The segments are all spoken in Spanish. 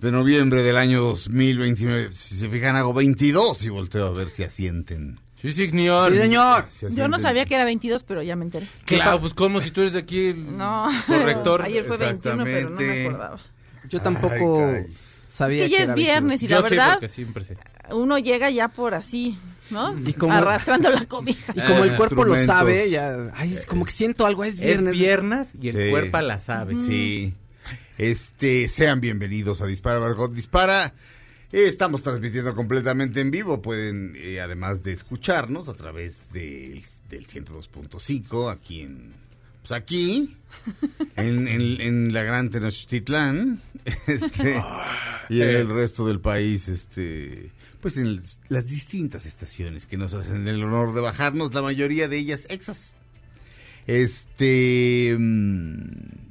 de noviembre del año 2029. Si se fijan, hago 22 y volteo a ver si asienten. Sí, señor. Sí, señor. Si Yo no sabía que era 22, pero ya me enteré. Claro, pues como si tú eres de aquí el No. corrector. Ayer fue 21, pero no me acordaba. Yo tampoco Ay, sabía Es que ya es era viernes 22. y Yo la sí, verdad, porque siempre sé. uno llega ya por así, ¿no? Y como- Arrastrando la cobija. Y como el cuerpo lo sabe, ya, ay, es como que siento algo, es Es viernes. viernes y el Sí. cuerpo la sabe. Sí. Este, sean bienvenidos a Dispara Margot Dispara. Eh, Estamos transmitiendo completamente en vivo. Pueden, eh, además de escucharnos a través del, del 102.5 aquí en, pues aquí, en, en- en la Gran Tenochtitlán, este, y en el resto del país, este, pues en el- las distintas estaciones que nos hacen el honor de bajarnos, la mayoría de ellas exas. Este. mm,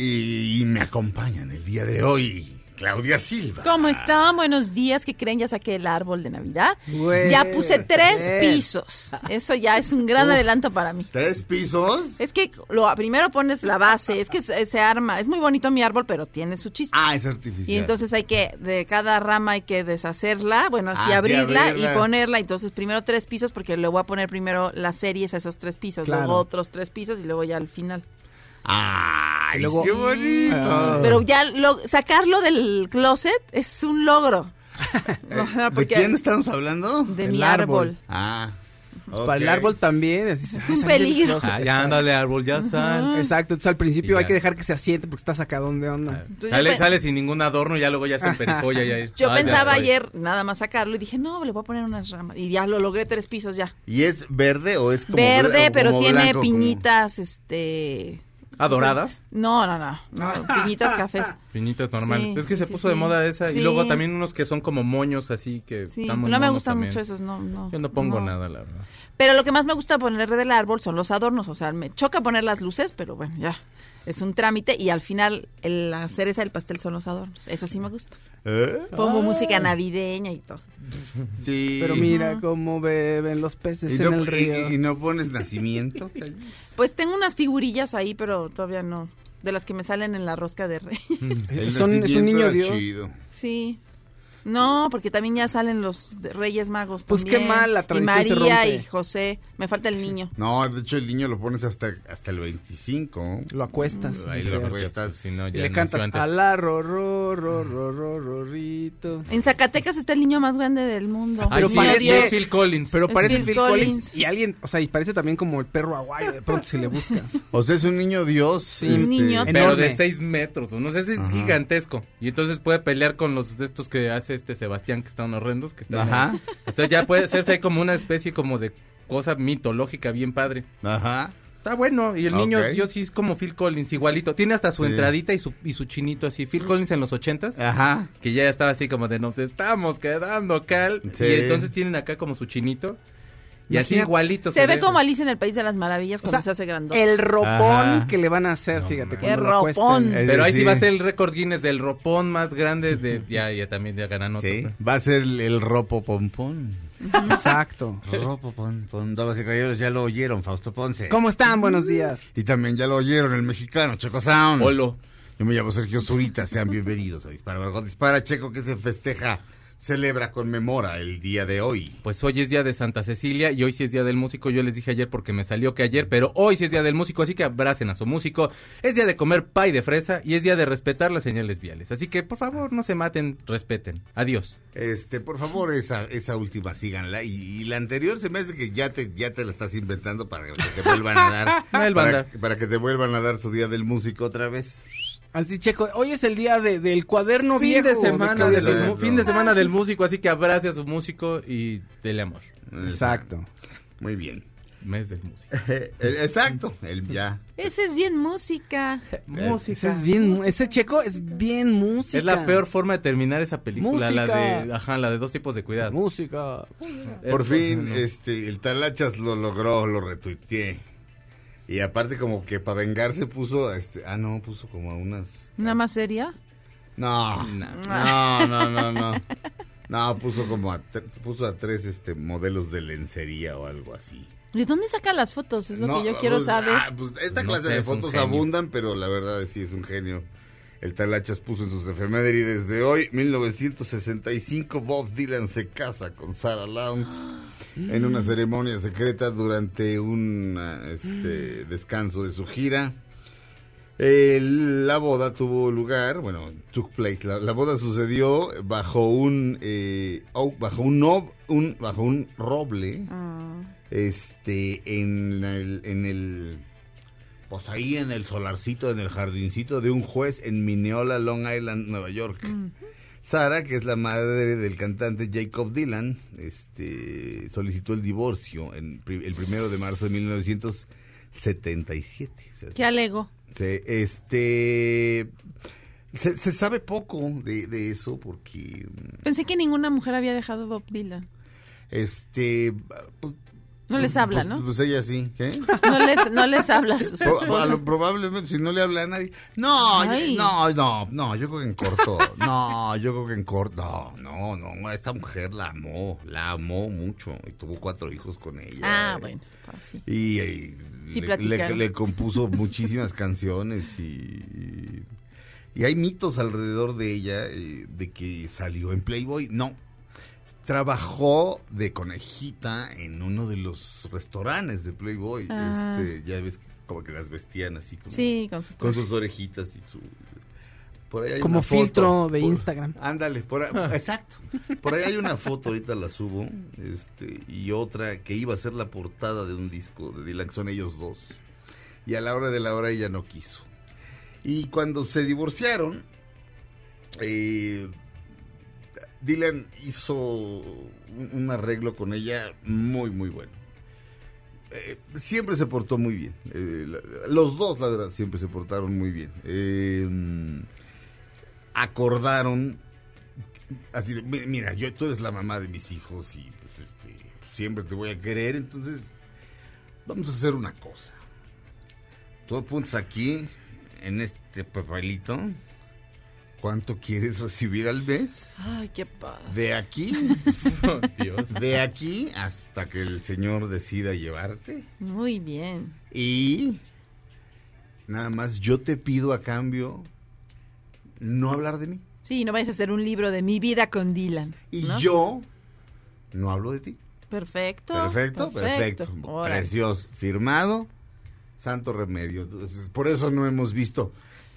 y, y me acompañan el día de hoy Claudia Silva. ¿Cómo están? Buenos días. ¿Qué creen? Ya saqué el árbol de Navidad. Güey, ya puse tres bien. pisos. Eso ya es un gran adelanto para mí. ¿Tres pisos? Es que lo primero pones la base, es que se, se arma. Es muy bonito mi árbol, pero tiene su chiste. Ah, es artificial. Y entonces hay que, de cada rama hay que deshacerla, bueno, así Ah, sí, abrirla, abrirla. y ponerla. Entonces primero tres pisos, porque le voy a poner primero las series a esos tres pisos, Claro. luego otros tres pisos y luego ya al final. ¡Ay, Y luego- qué bonito! Ah. Pero ya lo, sacarlo del closet es un logro. ¿De porque- quién estamos hablando? De El mi árbol. árbol. Ah. Pues Para el árbol también. así se- Es un peligro. Ah, ya ándale, árbol, ya sal. Exacto, entonces al principio hay que dejar que se asiente porque está sacadón de onda. Entonces Sale, sale sin ningún adorno y ya luego ya se emperifolla. Ya, yo pensaba ay, ay. ayer nada más sacarlo y dije, no, le voy a poner unas ramas. Y ya lo logré tres pisos ya. ¿Y es verde o es como Verde, pero como tiene blanco, como- piñitas, este... ¿Adoradas? No, no, no, no, piñitas cafés. Piñitas normales. Sí, es que sí, se sí, puso de moda esa. Sí. Y luego también unos que son como moños así que Sí, están muy no me gustan también. mucho esos, no, no. Yo no pongo no. nada, la verdad. Pero lo que más me gusta poner del árbol son los adornos, o sea, me choca poner las luces, pero bueno, ya. Es un trámite y al final el- la cereza del pastel son los adornos. Eso sí me gusta. ¿Eh? Pongo música navideña y todo. Sí. Pero mira cómo beben los peces ¿Y en no, el río. y- y no pones nacimiento? Pues tengo unas figurillas ahí, pero todavía no. De las que me salen en la rosca de rey. El Son- es un niño Dios. chido. sí. No, porque también ya salen los Reyes Magos. Pues qué mal, la tradición Y se María rompe. y José. Me falta el niño. No, de hecho el niño lo pones hasta, hasta el 25. Lo acuestas. Ahí lo acuestas, si no, Y ya le cantas antes. ala ro ro ro ro ro rorrito. En Zacatecas está el niño más grande del mundo. Ay, Pero sí, parece- es Phil Collins. Pero parece Phil Phil Collins. Collins. Y alguien, o sea, y parece también como el perro aguayo de pronto si le buscas. O sea, es un niño Dios. Sí. este, Un niño. Pero enorme. de 6 metros, o no sé si es Ajá. gigantesco. Y entonces puede pelear con los de estos que hace este Sebastián, que están horrendos. Que están Ajá. O sea, ya puede hacerse como una especie como de cosa mitológica bien padre. Ajá. Está bueno. Y el niño, yo sí es como Phil Collins, igualito. Tiene hasta su Sí. entradita y su, y su chinito así. Phil Collins en los ochentas. Ajá. Que ya estaba así como de nos estamos quedando cal. Sí. Y entonces tienen acá como su chinito. Y así igualito. Se ve como Alicia en el País de las Maravillas cuando O sea, se hace grandote. El ropón Ajá. que le van a hacer, fíjate. Qué lo acuesten. ropón. Pero ahí sí va a ser el récord Guinness del ropón más grande de... Ya, ya también ya ganan otro. Sí, va a ser el, el ropo pompón. Exacto. Ropo pompón. Damas y caballeros, ya lo oyeron, Fausto Ponce. ¿Cómo están? Buenos días. Y también ya lo oyeron, el mexicano, Checo Sound. Olo. Yo me llamo Sergio Zurita, sean bienvenidos a Dispara. Margot Dispara, Checo, que se festeja celebra, conmemora el día de hoy? Pues hoy es día de Santa Cecilia y hoy sí es día del músico. Yo les dije ayer porque me salió que ayer, pero hoy sí es día del músico, así que abracen a su músico. Es día de comer pay de fresa y es día de respetar las señales viales. Así que por favor no se maten, respeten. Adiós. Este, por favor, esa, esa última síganla. Y, y la anterior se me hace que ya te, ya te la estás inventando para que te vuelvan a dar. Para, para que te vuelvan a dar tu día del músico otra vez. Así, Checo, hoy es el día de- del cuaderno Fin viejo. de semana Claudia de los Silva. mu- fin de semana del músico, así que abrace a su músico y dele amor. Exacto. Muy bien. Mes del músico. Eh, Exacto, el ya. Ese es bien música. Ese es bien, ese Checo es bien música. Es la peor forma de terminar esa película, la Música. de, ajá, la de dos tipos de cuidado. Música. Por Eh, fin, no. este, el Talachas lo logró, lo retuiteé. Y aparte como que para vengarse puso, este, ah no, puso como unas... ¿Una más seria? No, No. no, no, no, no. No, puso como a, tre- puso a tres este modelos de lencería o algo así. ¿De dónde saca las fotos? Es lo No, que yo quiero pues, saber. ah, pues esta No clase sé, de fotos abundan, pero la verdad es sí es un genio. El Talachas puso en sus efemérides de hoy, 1965, Bob Dylan se casa con Sarah Lowndes en una ceremonia secreta durante un ah, este, descanso de su gira. La boda tuvo lugar, bueno, took place. La, la boda sucedió bajo un, eh, bajo un, un- bajo un roble Ah. este en el, en el pues ahí en el solarcito en el jardincito de un juez en Mineola Long Island Nueva York Sara que es la madre del cantante Jacob Dylan este solicitó el divorcio en el primero de marzo de 1977 O sea, ¿Qué alego? se, este se, se sabe poco de, de eso porque Pensé que ninguna mujer había dejado Bob Dylan. este pues, No les habla, pues- ¿no? Pues ella sí, ¿qué? No les, no les habla a sus Pro- probablemente si no le habla a nadie. No, Ay. no, no, no, yo creo que en corto. No, yo creo que en corto. No, no, no, esta mujer la amó, la amó mucho y tuvo cuatro hijos con ella. Ah, bueno, pues sí. Y, y Sí le, platicaron. le- le compuso muchísimas canciones y, y hay mitos alrededor de ella eh, de que salió en Playboy. No, trabajó de conejita en uno de los restaurantes de Playboy. Ah. Este, ya ves que como que las vestían así como Sí, con su con sus orejitas y su por ahí hay Como una foto. filtro de Por- Instagram. Ándale, por ahí- exacto. Por ahí hay una foto, ahorita la subo, este, y otra que iba a ser la portada de un disco de Dylan, que son ellos dos. Y a la hora de la hora ella no quiso. Y cuando se divorciaron, eh, Dylan hizo un, arreglo con ella muy, muy bueno. Eh, siempre se portó muy bien. Eh, los dos, la verdad, siempre se portaron muy bien. Eh, acordaron así de, "Mi- mira, yo tú eres la mamá de mis hijos y pues este, siempre te voy a querer, entonces vamos a hacer una cosa. Tú apuntas aquí en este papelito cuánto quieres recibir al mes. Ay, qué padre. De aquí, Oh, Dios. de aquí hasta que el señor decida llevarte. Muy bien. Y nada más yo te pido a cambio no hablar de mí. Sí, no vayas a hacer un libro de mi vida con Dylan. Y ¿no? yo no hablo de ti. Perfecto. Perfecto, perfecto. Órale. Precioso. Firmado. Santo remedio. Por eso no hemos visto.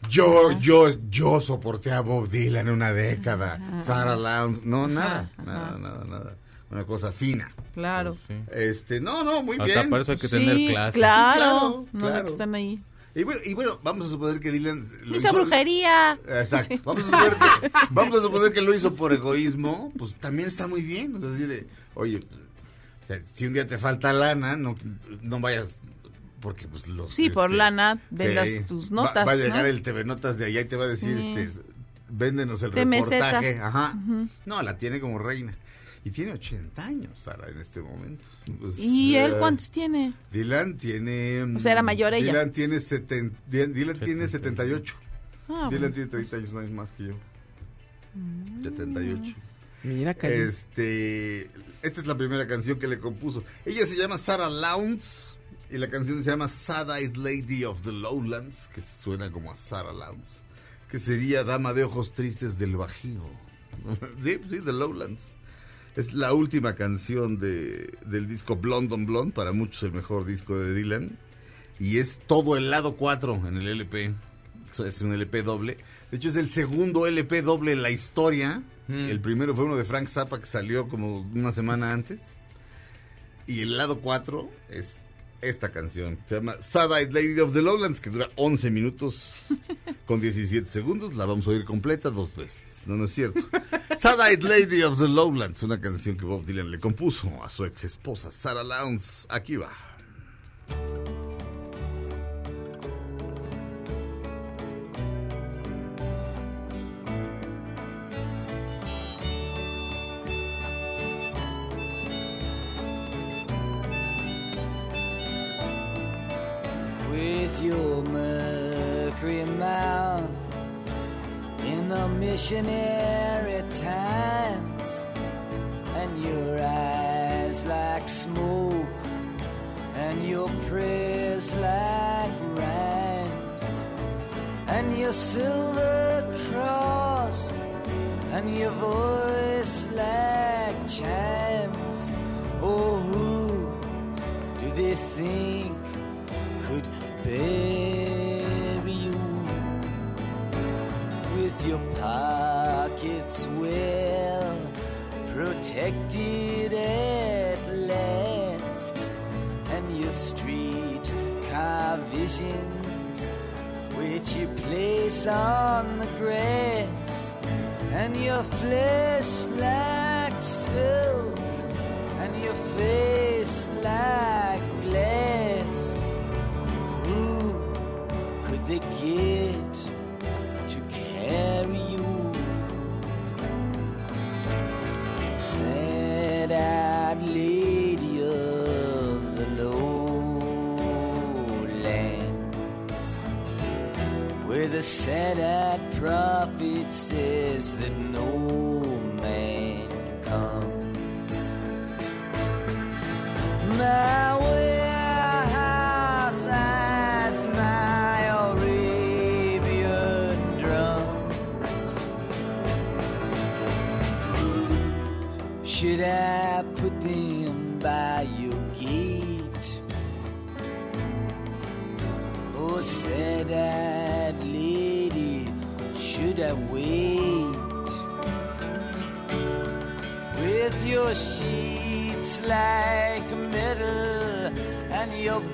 Yo, Ajá. yo, yo soporté a Bob Dylan una década. Ajá. Sarah Lowndes. No, nada. Ajá, Nada, nada, nada. Una cosa fina. Claro. Pues sí. Este, no, no, muy Hasta bien. para eso hay que Sí, tener clases. Claro. Sí, claro, no, claro. que están ahí. Y bueno, y bueno, vamos a suponer que Dylan lo Hizo hizo- brujería. Exacto. Sí. Vamos, a suponer que, vamos a suponer que lo hizo por egoísmo, pues también está muy bien. O sea, así de, oye, o sea, si un día te falta lana, no, no vayas, porque pues los... Sí, por este, lana, vendas sí, tus va- notas. Va, a llegar ¿no? el TV Notas de allá y te va a decir, Sí. este, véndenos el De meseta. reportaje. Ajá. Ujú. No, la tiene como reina. Y tiene 80 años, Sara, en este momento. Pues, ¿Y él eh, cuántos tiene? Dylan tiene... O sea, era mayor ella. Dylan tiene, seten- Dylan tiene 78. Ah, Dylan bueno. tiene 30 años no es más que yo. Mm. 78. Mira, cayó. Este, esta es la primera canción que le compuso. Ella se llama Sarah Lowndes y la canción se llama Sad-Eyed Lady of the Lowlands, que suena como a Sarah Lowndes, que sería Dama de Ojos Tristes del Bajío. sí, sí, The Lowlands. Es la última canción de, del disco Blonde on Blonde, para muchos el mejor disco de Dylan. Y es todo el lado 4 en el LP. Es un LP doble. De hecho, es el segundo LP doble en la historia. Mm. El primero fue uno de Frank Zappa que salió como una semana antes. Y el lado 4 es esta canción. Se llama Sad-Eyed Lady of the Lowlands, que dura 11 minutos con 17 segundos. La vamos a oír completa dos veces. No, no es cierto. Sad-Eyed Lady of the Lowlands, una canción que Bob Dylan le compuso a su ex esposa Sarah Lowndes. Aquí va. Your mercury mouth in the missionary times and your eyes like smoke and your prayers like rhymes and your silver cross and your voice on the grass and your flesh like silk and your face the sad-eyed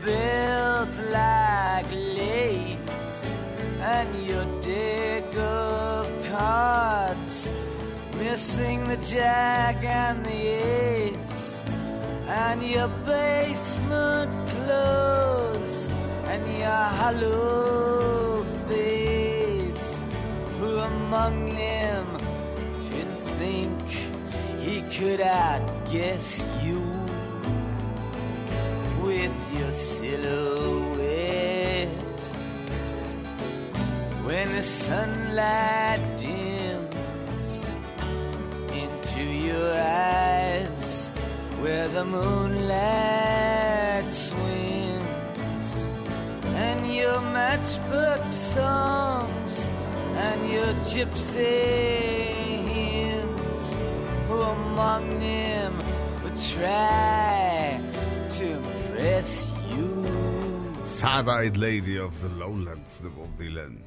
belt like lace and your deck of cards missing the jack and the ace and your basement clothes and your hollow face. Who among them didn't think he could outguess the sunlight dims into your eyes where the moonlight swims and your matchbook songs and your gypsy hymns oh, who among them would try to impress you Sad-Eyed Lady of the Lowlands de Bob Dylan.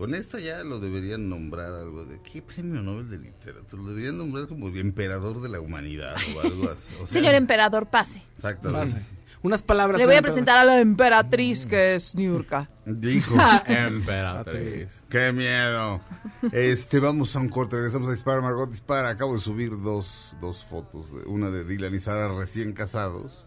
Con esta ya lo deberían nombrar algo de... ¿Qué premio Nobel de Literatura? Lo deberían nombrar como el emperador de la humanidad o algo así. O sea, Señor emperador, pase. Exactamente. Unas palabras. Le voy a presentar a la emperatriz que es Niurka. Dijo. Emperatriz. ¡Qué miedo! Este, vamos a un corte, regresamos a Dispara, Margot Dispara. Acabo de subir dos, dos fotos, de- una de Dylan y Sara recién casados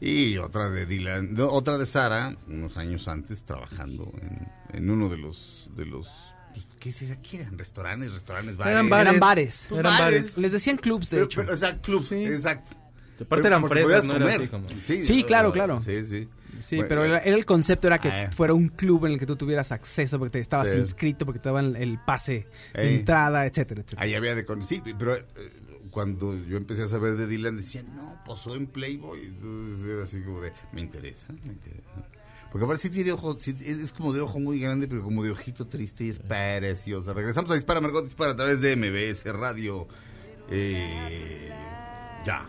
y otra de Dylan, otra de Sara, unos años antes, trabajando en, en uno de los, de los, pues, ¿qué será? ¿Qué eran? ¿Restaurantes? ¿Restaurantes? ¿Bares? Eran bares. Eran bares. Pues Eran bares. Les decían clubs, de Pero, hecho. pero, o sea, club, Sí. exacto. Aparte eran porque fresas, no era comer. así como- Sí, claro, claro. Sí, sí. Sí, Bueno, pero eh, era, el concepto era que Ah. fuera un club en el que tú tuvieras acceso porque te estabas Sí. inscrito, porque te daban el pase de Ey. entrada, etcétera, etcétera. Ahí había de con sí, pero eh, cuando yo empecé a saber de Dylan decían, no, posó en Playboy. Entonces era así como de, me interesa, me interesa. Porque aparte sí tiene ojos, sí, es, es como de ojo muy grande, pero como de ojito triste y es preciosa. Regresamos a Dispara Margot Dispara a través de MBS Radio. Eh, ya.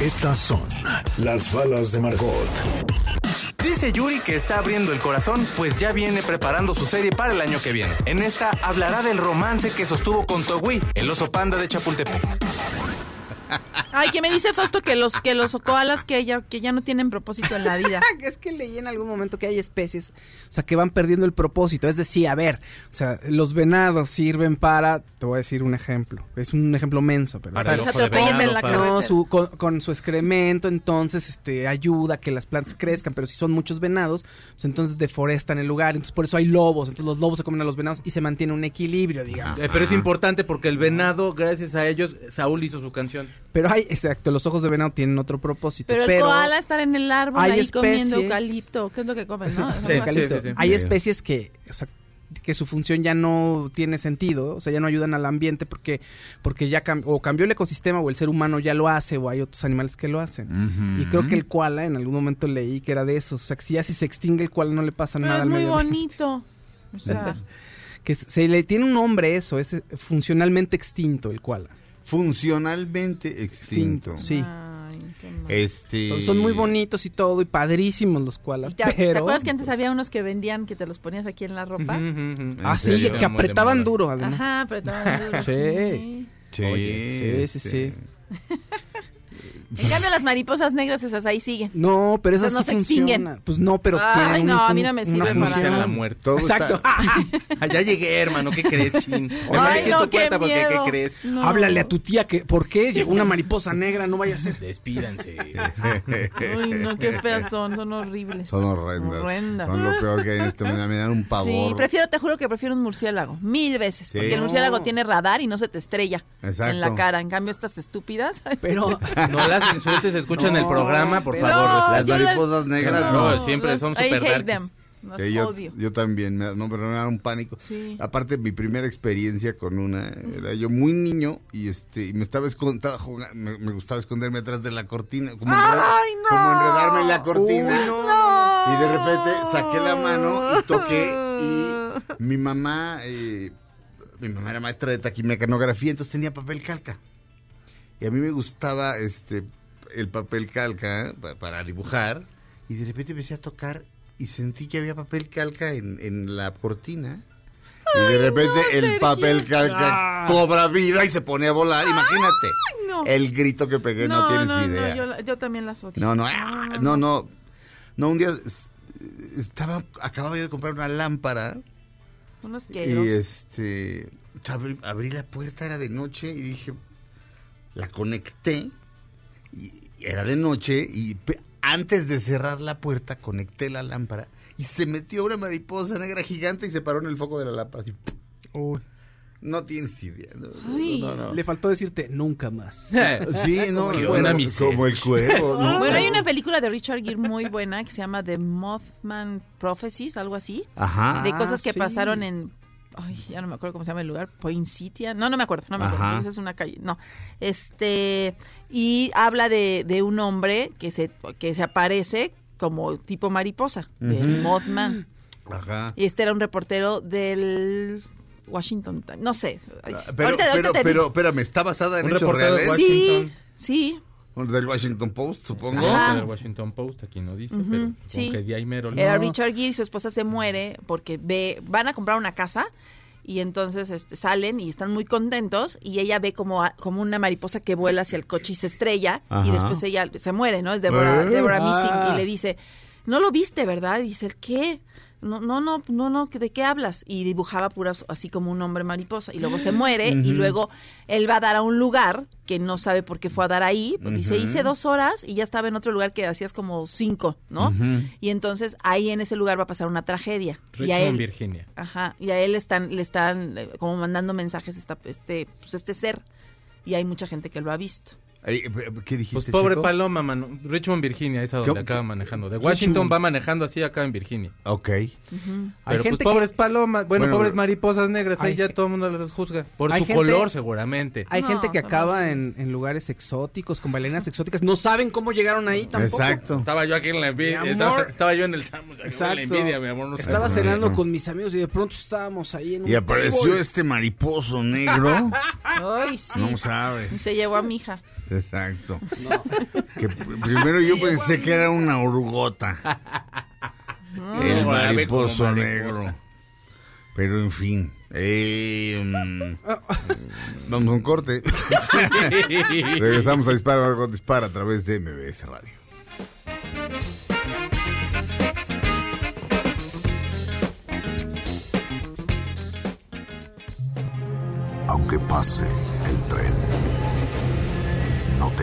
Estas son las balas de Margot. Dice Yuri que está abriendo el corazón, pues ya viene preparando su serie para el año que viene. En esta hablará del romance que sostuvo con Togui, el oso panda de Chapultepec. Ay, que me dice Fausto que los que los koalas que ya que ya no tienen propósito en la vida. es que leí en algún momento que hay especies, o sea, que van perdiendo el propósito. Es decir, a ver, o sea, los venados sirven para, te voy a decir un ejemplo, es un ejemplo menso, pero Para está- el Se ojo de atropellas venado, en la no, su, con, con su excremento, entonces este ayuda a que las plantas crezcan, pero si son muchos venados, pues entonces deforestan el lugar, entonces por eso hay lobos, entonces los lobos se comen a los venados y se mantiene un equilibrio, digamos. Eh, pero es importante porque el venado, gracias a ellos, Saúl hizo su canción. Pero hay, exacto, los ojos de venado tienen otro propósito. Pero el koala estar en el árbol hay ahí comiendo especies- eucalipto, ¿qué es lo que comen, no? Sí, Algo así. sí, sí, sí. Hay especies que, o sea, que su función ya no tiene sentido, o sea, ya no ayudan al ambiente porque porque ya cam- o cambió el ecosistema o el ser humano ya lo hace o hay otros animales que lo hacen. Y creo que el koala en algún momento leí que era de esos, o sea, que si ya si se extingue el koala no le pasa Pero nada es al muy bonito. O sea, Que se le tiene un nombre eso, es eh, funcionalmente extinto el koala. Funcionalmente extinto. Sí. ay, qué mal. Este. Son muy bonitos y todo y padrísimos los koalas, ¿Te, acuerdas que antes había unos que vendían que te los ponías aquí en la ropa? Ah, sí, serio? que apretaban duro además. Ajá, pero estaban duros, Sí. sí. Sí, Oye, sí, sí, este, sí. En cambio, las mariposas negras esas ahí siguen. No, pero esas Esas no sí se extinguen. Pues no, pero Ay, tienen no, un a mí no me una sirve para nada. la muerte. Todo Exacto. está- Ah, ya llegué, hermano, ¿qué crees, chin? Me Ay, no, tu qué porque, ¿qué crees? No. Háblale a tu tía que, ¿por qué? Llegó una mariposa negra, no vaya a ser. Despídanse. Uy, no, qué feas son, son horribles. Son horrendas. Horrendas. Son lo peor que hay en este mundo. Me dan un pavor. Sí, prefiero, te juro que prefiero un murciélago, mil veces. Sí. Porque el No. murciélago tiene radar y no se te estrella Exacto. en la cara. En cambio, estas estúpidas. Pero No las insultes, escuchen el No, programa, por pero- favor. No, Las mariposas negras, no, siempre las- son super Sí, yo, también, me, no, pero me da un pánico. Sí. Aparte, mi primera experiencia con una, era yo muy niño y este y me estaba escondendo, me, me gustaba esconderme atrás de la cortina, como, enred- ¡Ay, no! como enredarme en la cortina. No. Y de repente saqué la mano y toqué y mi mamá, eh, mi mamá era maestra de taquimecanografía, entonces tenía papel calca. Y a mí me gustaba este el papel calca pa- para dibujar y de repente empecé a tocar y sentí que había papel calca en, en la cortina. Y de repente el Sergio. papel calca cobra vida y se pone a volar. Imagínate no. el grito que pegué, no, tienes idea. yo, también las odio. No, no, ah, no, no. No, un día es- estaba, acababa yo de comprar una lámpara Unos y este, abrí, abrí la puerta, era de noche y dije, la conecté y era de noche y antes de cerrar la puerta conecté la lámpara y se metió una mariposa negra gigante y se paró en el foco de la lámpara. así, no tienes idea. no, no, Ay. no, no. le faltó decirte nunca más. Sí, no, ¿Qué bueno, como el. Bueno, hay una película de Richard Gere muy buena que se llama The Mothman Prophecies, algo así, Ajá. de cosas que sí. pasaron en ay, ya no me acuerdo cómo se llama el lugar, Poincitia, no, no me acuerdo, no me acuerdo, Ajá. esa es una calle, no, este, y habla de, de un hombre que se, que se aparece como tipo mariposa, el Mothman, Ajá. y este era un reportero del Washington Times, no sé, Ah, Pero, ahorita- ahorita pero, pero, espérame, ¿está basada en Un hechos reportero de reales? Washington. sí, sí, Del Washington Post, supongo. Ajá. En el Washington Post, aquí no dice, pero sí. que de ahí mero. Era No. Richard Gere y su esposa se muere porque ve, van a comprar una casa y entonces este, salen y están muy contentos y ella ve como, a- como una mariposa que vuela hacia el coche y se estrella Ajá. y después ella se muere, ¿no? Es Deborah, Eh. Deborah Ah. Missing y le dice, no lo viste, ¿verdad? Y dice, ¿el qué? No, no, no, no, no, ¿de qué hablas? Y dibujaba puras, así como un hombre mariposa. Y luego se muere y luego él va a dar a un lugar que no sabe por qué fue a dar ahí. Dice, hice dos horas y ya estaba en otro lugar que hacías como cinco, ¿no? Y entonces ahí en ese lugar va a pasar una tragedia. y a él, Virginia. Ajá, y a él están, le están eh, como mandando mensajes esta, este, pues este ser. Y hay mucha gente que lo ha visto. Ay, ¿Qué dijiste, Pues pobre Chico? Paloma, mano. Richmond, Virginia, esa donde ¿Qué? acaba manejando. De Washington va manejando así acá en Virginia. Ok. Pero pues pobres palomas, bueno, Bueno, pobres mariposas negras, ahí ya todo el mundo las juzga. Por hay su gente- color, seguramente. Hay No, gente que acaba en, lugares exóticos, con bailarinas exóticas. No saben cómo llegaron ahí tampoco. Exacto. Estaba yo aquí en la envidia, estaba, yo en el Samus, aquí en la Exacto. envidia, mi amor. no. Estaba cenando con mis amigos y de pronto estábamos ahí en un Y apareció table. este mariposo negro. Ay, sí. No Y sabes. se llevó a mi hija. Exacto. Que primero yo pensé que era una orugota. El No, mariposo mariposa. negro. Pero en fin. eh, mm, vamos a un corte. Regresamos a Dispara, algo dispara a través de MBS Radio. Aunque pase el tren,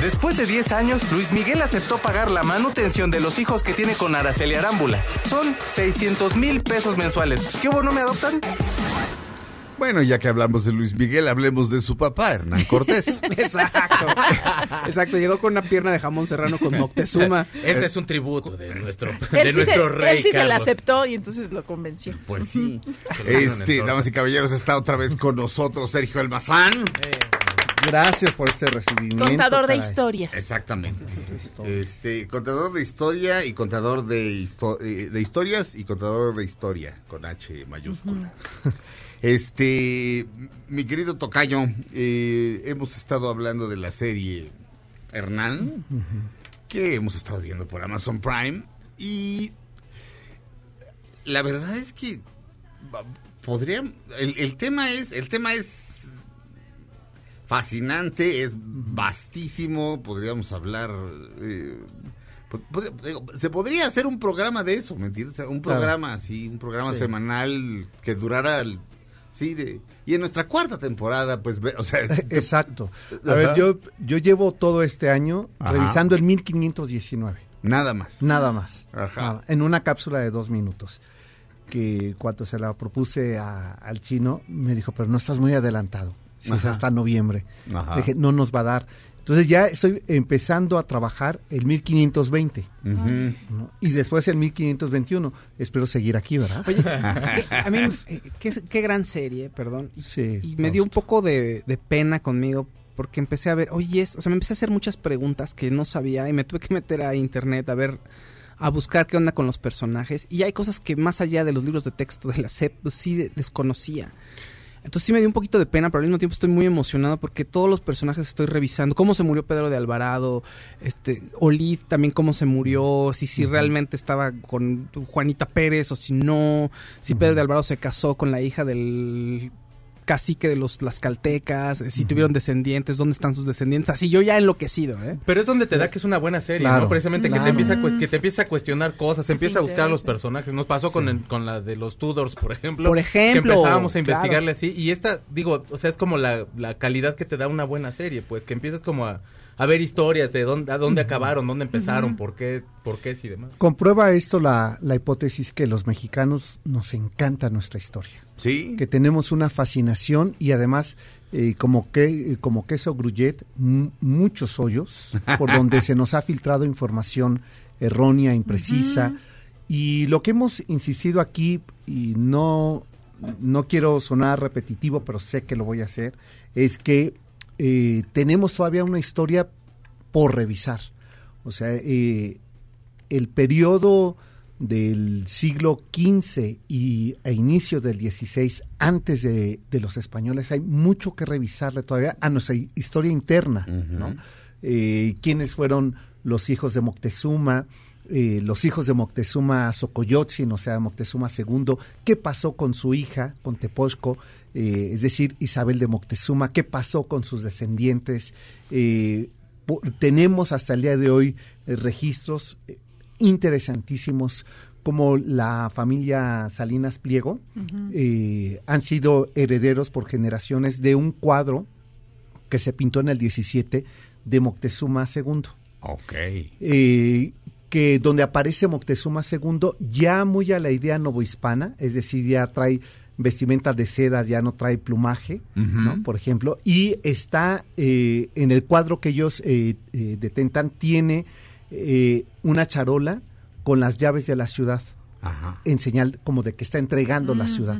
Después de 10 años, Luis Miguel aceptó pagar la manutención de los hijos que tiene con Araceli Arámbula. Son 600 mil pesos mensuales. ¿Qué hubo, no me adoptan? Bueno, ya que hablamos de Luis Miguel, hablemos de su papá, Hernán Cortés. Exacto. Exacto. Llegó con una pierna de jamón serrano con Moctezuma. Este es un tributo de nuestro, Él de sí, se, nuestro rey él sí se la aceptó y entonces lo convenció. Pues sí. Este, damas y caballeros, está otra vez con nosotros Sergio Almazán. Gracias por este recibimiento. Contador de historias. Exactamente. Este, contador de historia y contador de, histo- eh, de historias y contador de historia, con H mayúscula. Este, mi querido Tocayo, eh, hemos estado hablando de la serie Hernán, que hemos estado viendo por Amazon Prime, y la verdad es que podría, el, el tema es, el tema es fascinante, es vastísimo, podríamos hablar... eh, se podría hacer un programa de eso, ¿me entiendes? O sea, un Claro. programa así, un programa Sí. semanal que durara, sí, de, y en nuestra cuarta temporada, pues, o sea, Exacto. A ver, yo, yo llevo todo este año Ajá. revisando el 1519. nada más. Nada más. Ajá. Nada, en una cápsula de dos minutos. Que cuando se la propuse a- al chino, me dijo, pero no estás muy adelantado. Si es hasta noviembre. Ajá. Dije, no nos va a dar. Entonces ya estoy empezando a trabajar el 1520. Ujú. ¿no? Y después el 1521. Espero seguir aquí, ¿verdad? Oye, que- a mí, qué, qué gran serie, perdón. Y, Sí, y me dio un poco de, de pena conmigo porque empecé a ver, oye, es- o sea, me empecé a hacer muchas preguntas que no sabía y me tuve que meter a internet a ver, a buscar qué onda con los personajes. Y hay cosas que más allá de los libros de texto de la SEP, pues sí de- desconocía. Entonces sí me dio un poquito de pena, pero al mismo tiempo estoy muy emocionado porque todos los personajes estoy revisando. Cómo se murió Pedro de Alvarado, este, Olid también cómo se murió, si, si realmente estaba con Juanita Pérez o si no, si Pedro de Alvarado se casó con la hija del cacique de los las caltecas, si tuvieron descendientes, dónde están sus descendientes. Así yo ya enloquecido, ¿eh? Pero es donde te da que es una buena serie, Claro, ¿no? Precisamente que, te empieza a que te empieza a cuestionar cosas, empieza a buscar a los personajes. Nos pasó con, el- con la de los Tudors, por ejemplo. Por ejemplo, Que empezábamos a claro. investigarle así. Y esta, digo, o sea, es como la, la calidad que te da una buena serie, pues, que empiezas como a, a ver historias de dónde, a dónde acabaron, dónde empezaron, por qué, por qué y demás. Comprueba esto la, la hipótesis que los mexicanos nos encanta nuestra historia. Sí. que tenemos una fascinación y además eh, como que como queso gruyet m- muchos hoyos por donde se nos ha filtrado información errónea imprecisa y lo que hemos insistido aquí y no no quiero sonar repetitivo pero sé que lo voy a hacer es que eh, tenemos todavía una historia por revisar o sea eh, el periodo del siglo XV y, e inicio del XVI, antes de, de los españoles, hay mucho que revisarle todavía a nuestra hi- historia interna, ¿no? Eh, ¿Quiénes fueron los hijos de Moctezuma? Eh, los hijos de Moctezuma Xocoyotzin, o sea, Moctezuma II, qué pasó con su hija, con Tepochco, eh, es decir, Isabel de Moctezuma, qué pasó con sus descendientes. Eh, tenemos hasta el día de hoy eh, registros interesantísimos como la familia Salinas Pliego eh, han sido herederos por generaciones de un cuadro que se pintó en el 17 de Moctezuma II Ok. eh, que donde aparece Moctezuma II ya muy a la idea novohispana, es decir, ya trae vestimenta de seda, ya no trae plumaje, ¿no? por ejemplo, y está eh, en el cuadro que ellos eh, eh, detentan, tiene eh, una charola con las llaves de la ciudad, Ajá. en señal como de que está entregando la ciudad.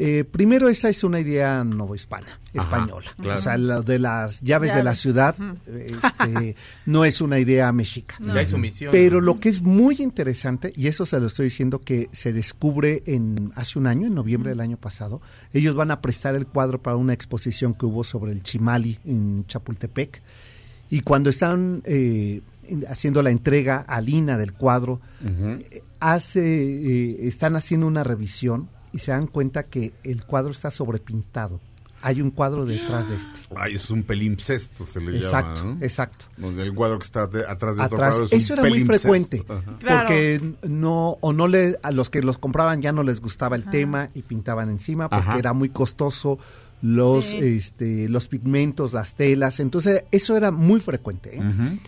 Eh, primero, esa es una idea novohispana, Ajá, española. claro. O sea, lo de las llaves, de la ciudad eh, eh, no es una idea mexica. Ya hay su misión. Pero lo que es muy interesante, y eso se lo estoy diciendo que se descubre en hace un año, en noviembre del año pasado, ellos van a prestar el cuadro para una exposición que hubo sobre el Chimali en Chapultepec. Y cuando están eh, en- haciendo la entrega a Lina del cuadro, eh, hace, eh, están haciendo una revisión y se dan cuenta que el cuadro está sobrepintado. Hay un cuadro detrás de este. Ay, es un pelimpsesto, se le Exacto, llama, ¿no? exacto. Donde el cuadro que está de- atrás de otro atrás. cuadro es un Eso era muy frecuente, Ajá. Claro. porque no o no le a los que los compraban ya no les gustaba el tema y pintaban encima porque Ajá. era muy costoso los Sí. este los pigmentos, las telas, entonces eso era muy frecuente. ¿eh?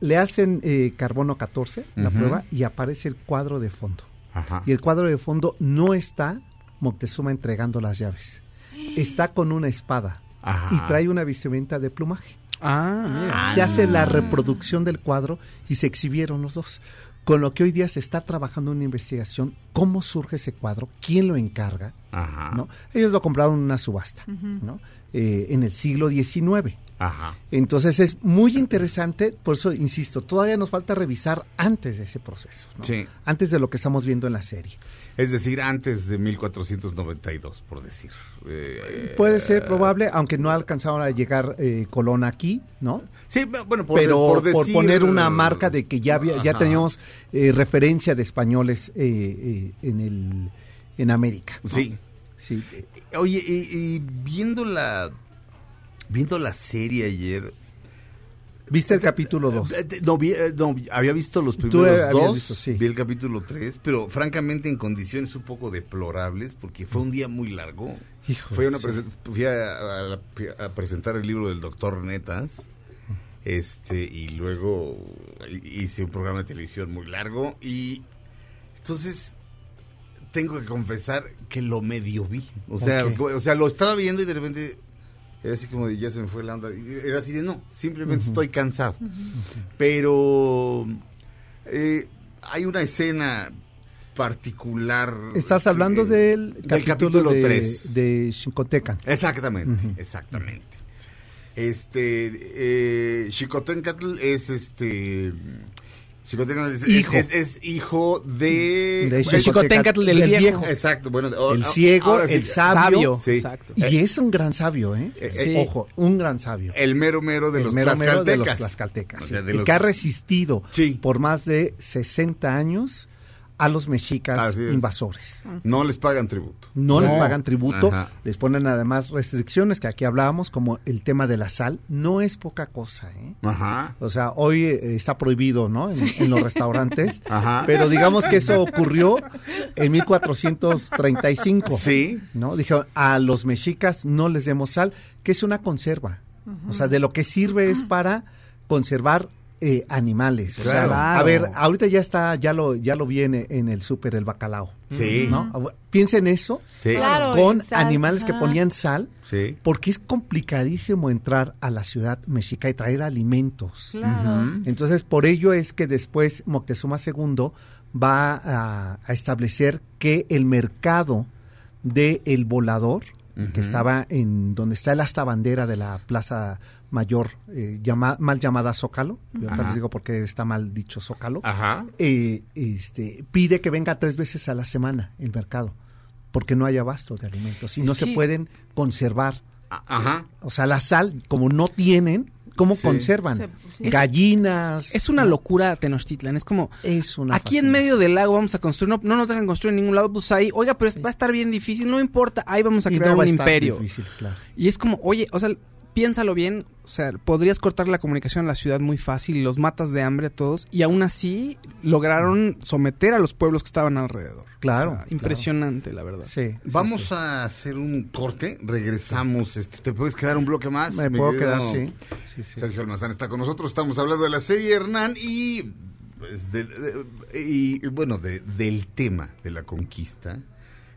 Le hacen eh, carbono 14 la prueba y aparece el cuadro de fondo. Ajá. Y el cuadro de fondo no está Moctezuma entregando las llaves. Está con una espada Ajá. y trae una vestimenta de plumaje Ah, mira. se hace la reproducción del cuadro y se exhibieron los dos. Con lo que hoy día se está trabajando una investigación, cómo surge ese cuadro, quién lo encarga, Ajá. ¿no? Ellos lo compraron en una subasta, ¿no? Eh, en el siglo XIX. Ajá. Entonces es muy interesante, por eso insisto, todavía nos falta revisar antes de ese proceso, ¿no? Sí. antes de lo que estamos viendo en la serie. Es decir, antes de 1492, por decir. Eh, Puede ser probable, aunque no alcanzaron a llegar eh, Colón aquí, ¿no? Sí, bueno, por, pero por por, decir- poner una marca de que ya había, ya teníamos eh, referencia de españoles eh, eh, en el en América. ¿no? Sí. sí. Oye, y, y viendo la viendo la serie ayer, ¿Viste el capítulo 2? Eh, No, vi- no, vi- había visto los primeros dos, visto, sí. vi el capítulo 3, pero francamente en condiciones un poco deplorables porque fue un día muy largo. Hijo, Fue una sí. fui a, a la- a presentar el libro del doctor Netas, este, y luego hice un programa de televisión muy largo y entonces tengo que confesar que lo medio vi. O sea, o sea, lo estaba viendo y de repente era así como de ya se me fue la onda. Era así de no, simplemente estoy cansado. Pero eh, hay una escena particular. Estás hablando del, del capítulo de, 3. de Xincotecan. Exactamente, exactamente. Este, eh, es este. Xicoténcatl es Hijo. Es, es hijo de. De es- Xicoténcatl del viejo. Exacto, bueno. o- El ciego, sí, el sabio. Sí. Exacto. Y es un gran sabio, ¿eh? Eh, Sí. Ojo, un gran sabio. El mero mero de El los mero mero de los tlaxcaltecas. tlaxcaltecas, O sea, de los- que ha resistido Sí. por más de 60 años a los mexicas invasores. No les pagan tributo. No, les pagan tributo, Ajá. les ponen además restricciones que aquí hablábamos, como el tema de la sal. No es poca cosa, ¿eh? Ajá. O sea, hoy eh, está prohibido, ¿no? En, en los restaurantes. Ajá. Pero digamos que eso ocurrió en 1435. Sí. ¿No? Dijeron, a los mexicas no les demos sal, que es una conserva. O sea, de lo que sirve es para conservar eh, animales. O sea, Claro. a ver, ahorita ya está, ya lo, ya lo viene en el súper el bacalao. Sí. ¿No? Piensa en eso. Sí. Claro, Con sal, animales que ponían sal, Sí. porque es complicadísimo entrar a la ciudad mexica y traer alimentos. Claro. Entonces, por ello es que después Moctezuma II va a, a establecer que el mercado del volador que estaba en donde está el hasta bandera de la Plaza Mayor, eh, llama- mal llamada Zócalo. Yo Ajá. les digo por qué está mal dicho Zócalo. Ajá. Eh, este, pide que venga tres veces a la semana el mercado, porque no hay abasto de alimentos y Es no se pueden conservar. Ajá. O sea, la sal, como no tienen, ¿cómo Sí. conservan? Gallinas. Es una locura Tenochtitlan, es como... Es una Aquí en medio del lago vamos a construir, no, no nos dejan construir en ningún lado, pues ahí, oiga, pero es- va a estar bien difícil, no importa, ahí vamos a Y crear no va un a estar imperio. difícil, claro. Y es como, oye, o sea, piénsalo bien, o sea, podrías cortar la comunicación a la ciudad muy fácil y los matas de hambre a todos, y aún así lograron someter a los pueblos que estaban alrededor. Claro, O sea, claro. impresionante, la verdad. Sí, Vamos sí. a hacer un corte, regresamos. Este, ¿Te puedes quedar un bloque más? Me puedo quedar, sí. Sí, sí. Sergio Almazán está con nosotros, estamos hablando de la serie Hernán y, pues, de- de- y, bueno, de- del tema de la conquista.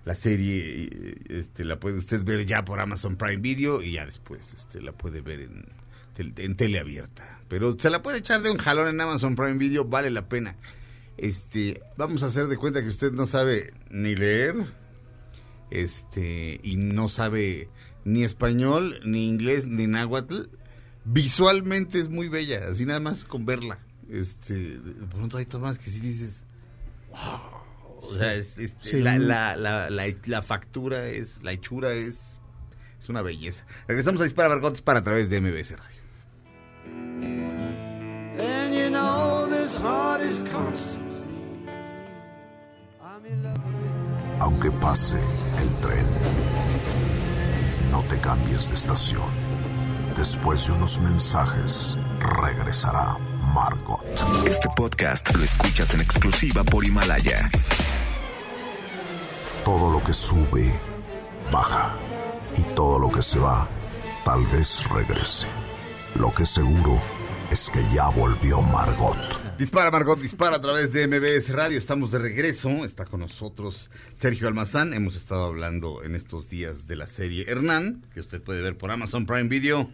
La serie eh, este, la puede usted ver ya por Amazon Prime Video y ya después este, la puede ver en, en tele abierta. Pero se la puede echar de un jalón en Amazon Prime Video, vale la pena. Este, vamos a hacer de cuenta que usted no sabe ni leer, este, y no sabe ni español, ni inglés, ni náhuatl. Visualmente es muy bella, así nada más con verla. Este, de pronto hay tomas que sí dices, wow. O sea, es, es- Sí. la, la, la, la, la factura es, la hechura es, es una belleza. Regresamos a Dispara Bargotes para a través de MBS Radio. And you know this heart is constant. I'm in love with it. Aunque pase el tren, no te cambies de estación. Después de unos mensajes, regresará Margot. Este podcast lo escuchas en exclusiva por Himalaya. Todo lo que sube, baja. Y todo lo que se va, tal vez regrese. Lo que seguro es que ya volvió Margot. Dispara Margot, dispara a través de MBS Radio. Estamos de regreso. Está con nosotros Sergio Almazán. Hemos estado hablando en estos días de la serie Hernán, que usted puede ver por Amazon Prime Video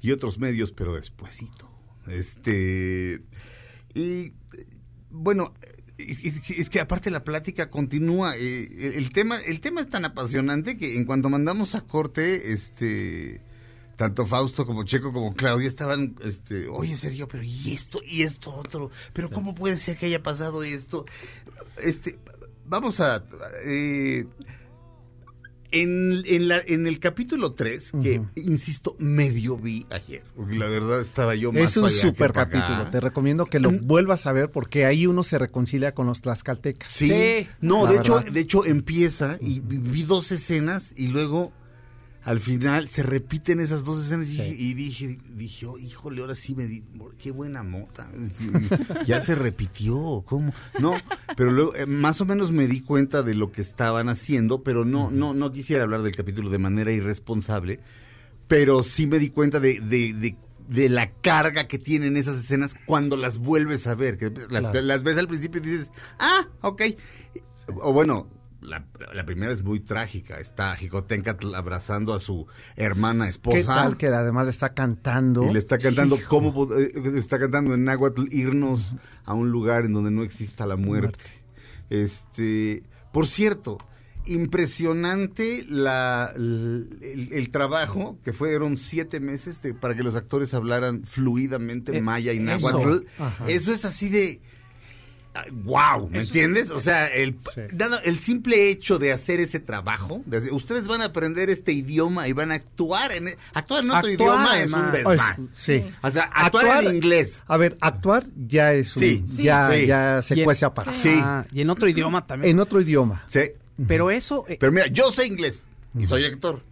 y otros medios, pero despuesito. Este. Y. Bueno. Es, es que- es que aparte la plática continúa. eh, el, el tema, el tema es tan apasionante que en cuanto mandamos a corte, este tanto Fausto como Checo como Claudia estaban, este, oye Sergio, pero y esto y esto otro, pero cómo puede ser que haya pasado esto, este, vamos a, eh, en, en, la, en el capítulo 3, que insisto, medio vi ayer, la verdad estaba yo más Es un super acá. capítulo. Te recomiendo que lo vuelvas a ver porque ahí uno se reconcilia con los tlaxcaltecas. Sí, Sí, no, la de hecho, de hecho empieza y vi dos escenas y luego al final se repiten esas dos escenas y, Sí. y dije, dije, oh, híjole, ahora sí me di, qué buena mota. Ya se repitió, ¿cómo? No, pero luego eh, más o menos me di cuenta de lo que estaban haciendo, pero no, no, no quisiera hablar del capítulo de manera irresponsable, pero sí me di cuenta de, de, de- de la carga que tienen esas escenas cuando las vuelves a ver, que las, Claro. las ves al principio y dices, ah, ok. O bueno, la, la primera es muy trágica. Está Jicotencatl abrazando a su hermana esposa. ¿Qué tal que además le está cantando? Y le está cantando, Hijo. ¿cómo eh, está cantando en náhuatl irnos a un lugar en donde no exista la muerte? Este, por cierto, impresionante la, el, trabajo que fueron siete meses de- para que los actores hablaran fluidamente Eh, maya y náhuatl. Eso es así de wow, ¿me entiendes? O sea, el, Sí. dado- el simple hecho de hacer ese trabajo, ustedes van a aprender este idioma y van a actuar en actuar en otro Actuar, idioma es un sí. O sea, actuar, en inglés. A ver, actuar ya es un, Sí, sí, ya, sí. ya se en- cuece aparte. Sí. Ah, y en otro idioma también. En otro idioma. Sí. Pero eso... eh, Pero mira, yo sé inglés y soy actor.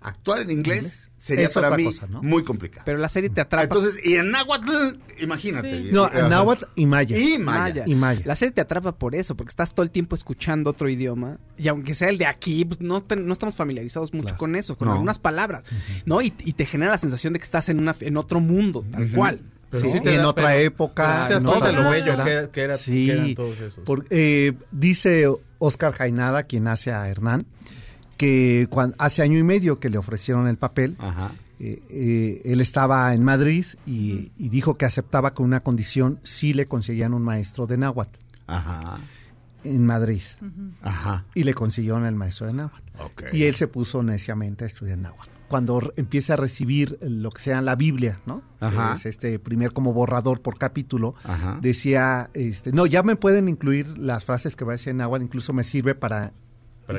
Actuar en inglés sería Es para mí cosa, ¿no? muy complicado. pero la serie te atrapa. Entonces, y en náhuatl, imagínate. Sí. No, Ajá. náhuatl y maya. Y maya. Maya. Y maya. La serie te atrapa por eso, porque estás todo el tiempo escuchando otro idioma. Y aunque sea el de aquí, pues no, te- no estamos familiarizados mucho Claro. con eso, con No. algunas palabras. ¿No? Y, y te genera la sensación de que estás en, una, en otro mundo, tal cual. Pero ¿no? sí te- en otra época, pero sí te das en cuenta lo bello que era, Sí, que eran todos esos. por- eh, dice Oscar Jainada, quien hace a Hernán, que hace año y medio que le ofrecieron el papel, Ajá. eh, eh, él estaba en Madrid y, y dijo que aceptaba con una condición si le conseguían un maestro de náhuatl. Ajá. en Madrid Ajá. y le consiguieron el maestro de náhuatl. Y él se puso neciamente a estudiar náhuatl. Cuando empieza a recibir lo que sea la Biblia, ¿no? Ajá. Es este primer como borrador por capítulo, Ajá. decía, este, no, ya me pueden incluir las frases que va a decir en náhuatl, incluso me sirve para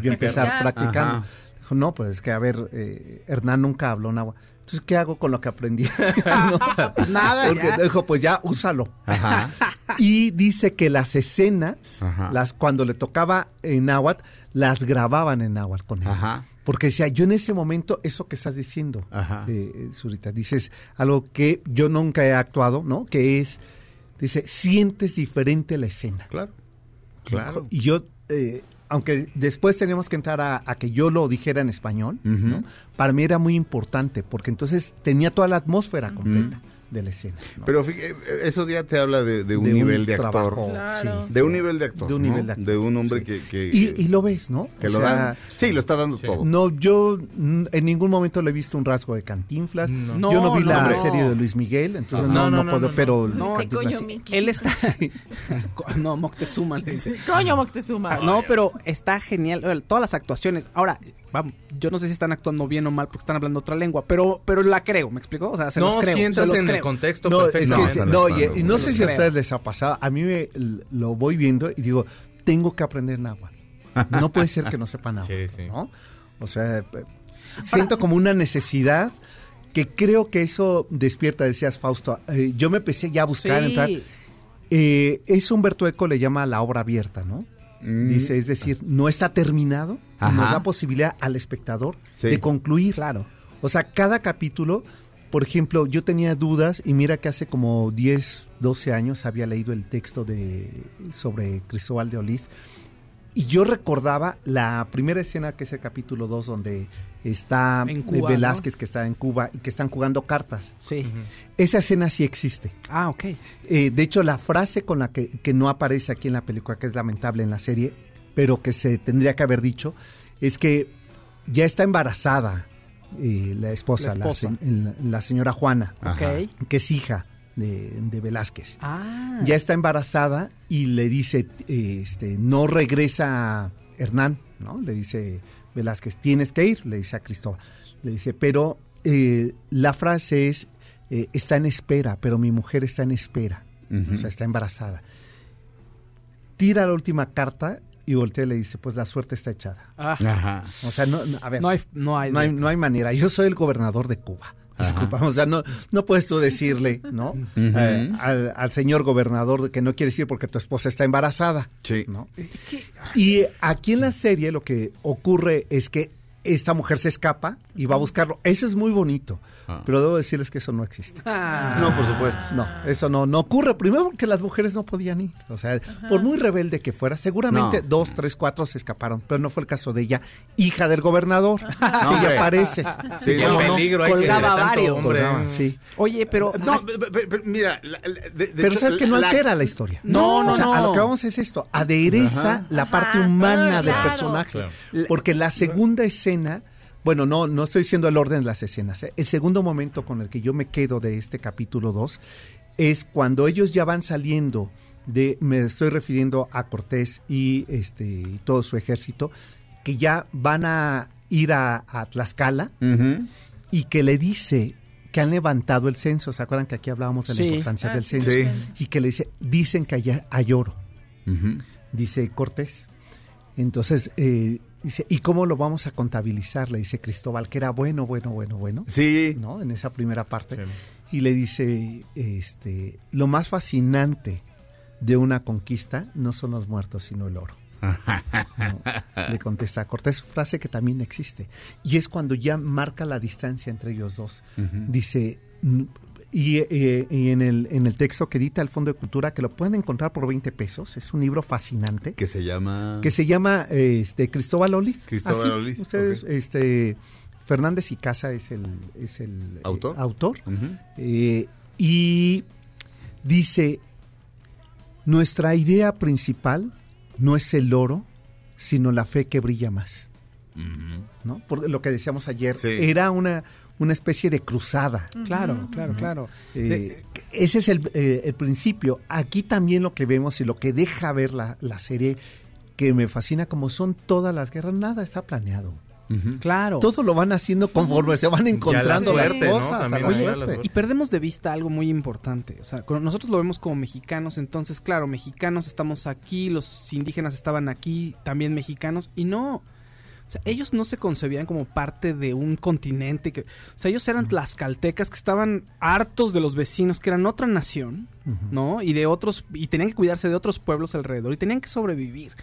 yo empezar practicando. Ajá. Dijo, no, pues es que, a ver, eh, Hernán nunca habló náhuatl. Entonces, ¿qué hago con lo que aprendí? No, Nada, Porque ya. dijo, pues ya, úsalo. Ajá. Y dice que las escenas, Ajá. las cuando le tocaba en náhuatl, las grababan en náhuatl con él. Ajá. Porque decía, yo en ese momento, eso que estás diciendo, Ajá. eh, eh, Zurita, dices algo que yo nunca he actuado, ¿no? Que es, dice, sientes diferente la escena. Claro. Claro. Y yo, eh, aunque después teníamos que entrar a, a que yo lo dijera en español, para mí era muy importante, porque entonces tenía toda la atmósfera completa de la escena. ¿no? Pero fí- eso ya te habla de, de un De un nivel de trabajo, actor. Claro. sí. De un nivel de actor. De un ¿no? nivel de actor, De un hombre sí. que, que, Y, y lo ves, ¿no? que O lo sea, da. Sí, lo está dando todo. No, yo en ningún momento le he visto un rasgo de Cantinflas. No. yo no vi No, la no. serie de Luis Miguel, entonces no, No, no, no, puedo, pero coño. Él está... no, Moctezuma le dice. Coño, Moctezuma. Ah, no, pero está genial. eh, Todas las actuaciones. Ahora, vamos, yo no sé si están actuando bien o mal porque están hablando otra lengua, pero, pero la creo, ¿me explico? O sea, se no, los creo. si se entras los en el contexto No, es que, perfectamente. No, no, y, no, y no no sé si a ustedes les ha pasado. A mí me, lo voy viendo y digo, tengo que aprender náhuatl. No puede ser que no sepa náhuatl, Sí, sí. ¿no? O sea, eh, siento como una necesidad que creo que eso despierta, decías Fausto. Eh, yo me empecé ya a buscar, Sí. entrar. Eh, eso Humberto Eco le llama la obra abierta, ¿no? Mm. Dice, es decir, no está terminado, y Ajá. nos da posibilidad al espectador Sí. de concluir. Claro. O sea, cada capítulo, por ejemplo, yo tenía dudas y mira que hace como 10, 12 años había leído el texto de sobre Cristóbal de Oliz y yo recordaba la primera escena que es el capítulo 2 donde está eh, Cuba, Velázquez que está en Cuba y que están jugando cartas. Sí. Esa escena sí existe. Ah, ok. Eh, de hecho, la frase con la que, que no aparece aquí en la película, que es lamentable en la serie, pero que se tendría que haber dicho, es que ya está embarazada eh, la esposa, La la, esposa. se- la- la señora Juana, que es hija de, de Velázquez. Ah. Ya está embarazada y le dice, este, no regresa Hernán, ¿no? Le dice Velázquez, tienes que ir, le dice a Cristóbal. Le dice, pero eh, la frase es, eh, está en espera, pero mi mujer está en espera. O sea, está embarazada. Tira la última carta y voltea y le dice, pues la suerte está echada. Ah. Ajá. O sea, no, no, a ver, No hay, no hay. no hay, no hay manera. Yo soy el gobernador de Cuba. Disculpa, o sea, no, no puedes tú decirle, ¿no? Eh, al, al señor gobernador que no quieres ir porque tu esposa está embarazada, Sí. ¿no? Y aquí en la serie lo que ocurre es que esta mujer se escapa y va a buscarlo. Eso es muy bonito, Ah. pero debo decirles que eso no existe. Ah. No, por supuesto. No, eso no, no ocurre. Primero porque las mujeres no podían ir. O sea, por muy rebelde que fuera, seguramente No. dos, tres, cuatro se escaparon, pero no fue el caso de ella, hija del gobernador. sí, hombre. ya aparece. Sí, no, no. peligro hay que colgaba tanto varios. hombre. Colgaba, sí. Oye, pero. No, mira, la- la- de- de Pero hecho, sabes que no la- altera la historia. No, no, O sea, no. a lo que vamos es esto, adereza Ajá. la parte Ajá, humana ah, del personaje. Claro. Porque la segunda escena, bueno, no, no estoy diciendo el orden de las escenas. ¿eh? El segundo momento con el que yo me quedo de este capítulo 2 es cuando ellos ya van saliendo de, me estoy refiriendo a Cortés y este y todo su ejército, que ya van a ir a, a Tlaxcala y que le dice que han levantado el censo. ¿Se acuerdan que aquí hablábamos de Sí. la importancia Ah, del censo? Sí. Y que le dice, dicen que allá hay oro, dice Cortés. Entonces, eh, dice, ¿y cómo lo vamos a contabilizar? Le dice Cristóbal, que era bueno, bueno, bueno, bueno, Sí. ¿no? En esa primera parte. Y le dice, este, lo más fascinante de una conquista no son los muertos, sino el oro. No, le contesta a Cortés, frase que también existe. Y es cuando ya marca la distancia entre ellos dos. Dice, y, eh, y en, el, en el texto que edita el Fondo de Cultura, que lo pueden encontrar por 20 pesos, es un libro fascinante, Que se llama... que se llama este, Cristóbal Oliz. Cristóbal Oliz, Ustedes, este, Fernández y Casa es el, es el eh, ¿Autor? autor. Eh, y dice, nuestra idea principal no es el oro, sino la fe que brilla más. ¿no? Por lo que decíamos ayer, Sí. era una, una especie de cruzada. Claro, claro, claro. Eh, ese es el, eh, el principio. Aquí también lo que vemos y lo que deja ver la, la serie que me fascina, como son todas las guerras, nada está planeado. Claro. Todo lo van haciendo conforme se van encontrando la suerte, ¿no? las cosas. la. Y perdemos de vista algo muy importante. O sea, nosotros lo vemos como mexicanos, entonces, claro, mexicanos estamos aquí, los indígenas estaban aquí, también mexicanos, y no. O sea, ellos no se concebían como parte de un continente. Que, o sea, ellos eran tlaxcaltecas que estaban hartos de los vecinos, que eran otra nación, ¿no? Y de otros, y tenían que cuidarse de otros pueblos alrededor, y tenían que sobrevivir.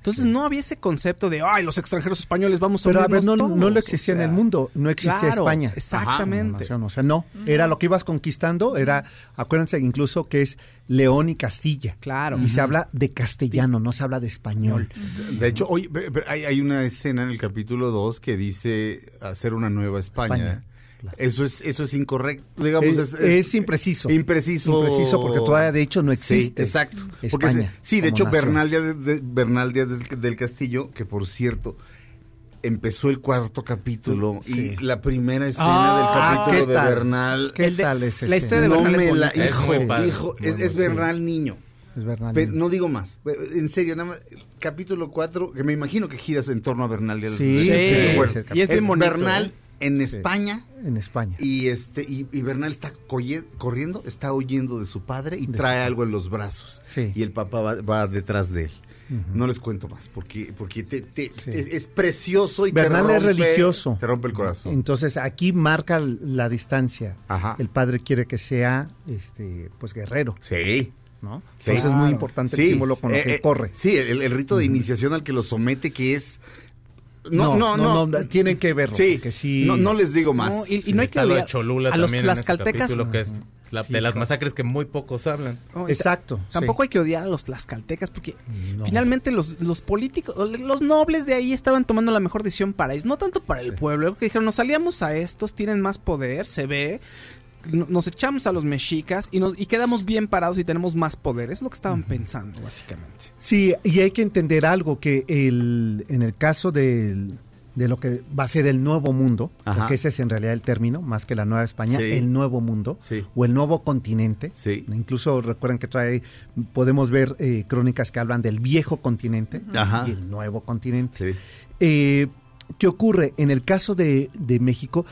Entonces no había ese concepto de, ay, los extranjeros españoles vamos a Pero a ver, no, no todos", lo o existía en el mundo, no existía claro, España. Exactamente. O sea, no, era lo que ibas conquistando, era, acuérdense incluso que es León y Castilla. Claro. Y se habla de castellano, no se habla de español. De hecho, pe- hay, hay una escena en el capítulo 2 que dice hacer una nueva España. España, claro. Eso es eso es incorrecto. Digamos, Es- es impreciso. Impreciso. Impreciso porque todavía, de hecho, no existe Sí, exacto. España se- sí, de hecho, nación. Bernal Díaz, de- Bernal Díaz del, del Castillo, que por cierto, empezó el cuarto capítulo Sí. y la primera escena Ah, del capítulo ¿qué de tal? Bernal. ¿Qué El de- tal ese? la historia de Bernal es me la, bonita. Es hijo, es, Bueno, es sí. Bernal niño. Es Bernal. Pero no digo más. En serio, nada más. Capítulo 4, que me imagino que giras en torno a Bernal Díaz. Sí, del sí, Castillo. sí, Bueno, y es bonito, Bernal ¿eh? En. España en España. y este y, y Bernal está corriendo, está huyendo de su padre y De trae algo en los brazos. Sí. Y el papá va, va detrás de él. No les cuento más porque porque te- te- Sí. te- es precioso y Bernal te es rompe, religioso. Te rompe el corazón. Entonces aquí marca la distancia. Ajá. El padre quiere que sea, este, pues guerrero, Sí. ¿no? Sí. Entonces es muy importante el símbolo con lo eh, que eh, corre. Sí, el, el rito de iniciación al que lo somete que es no no no, no, tienen que verlo. Sí, porque sí. no, no les digo más. No, y, y no hay que olvidar Cholula a los ese tlaxcaltecas. capítulo, que es la- Sí, de las masacres que muy pocos hablan. No, Exacto. Tampoco hay que odiar a los tlaxcaltecas porque No. finalmente los, los políticos, los nobles de ahí estaban tomando la mejor decisión para ellos, no tanto para el pueblo. Que dijeron, nos aliamos a estos, tienen más poder, se ve, no- nos echamos a los mexicas y, nos, y quedamos bien parados y tenemos más poder. Es lo que estaban pensando, básicamente. Sí, y hay que entender algo que el, en el caso del- de lo que va a ser el nuevo mundo, Ajá. porque ese es en realidad el término, más que la nueva España, Sí. el nuevo mundo Sí. o el nuevo continente. Sí. Incluso recuerden que trae, podemos ver eh, crónicas que hablan del viejo continente Ajá. y el nuevo continente. Sí. Eh, ¿Qué ocurre? En el caso de, de México,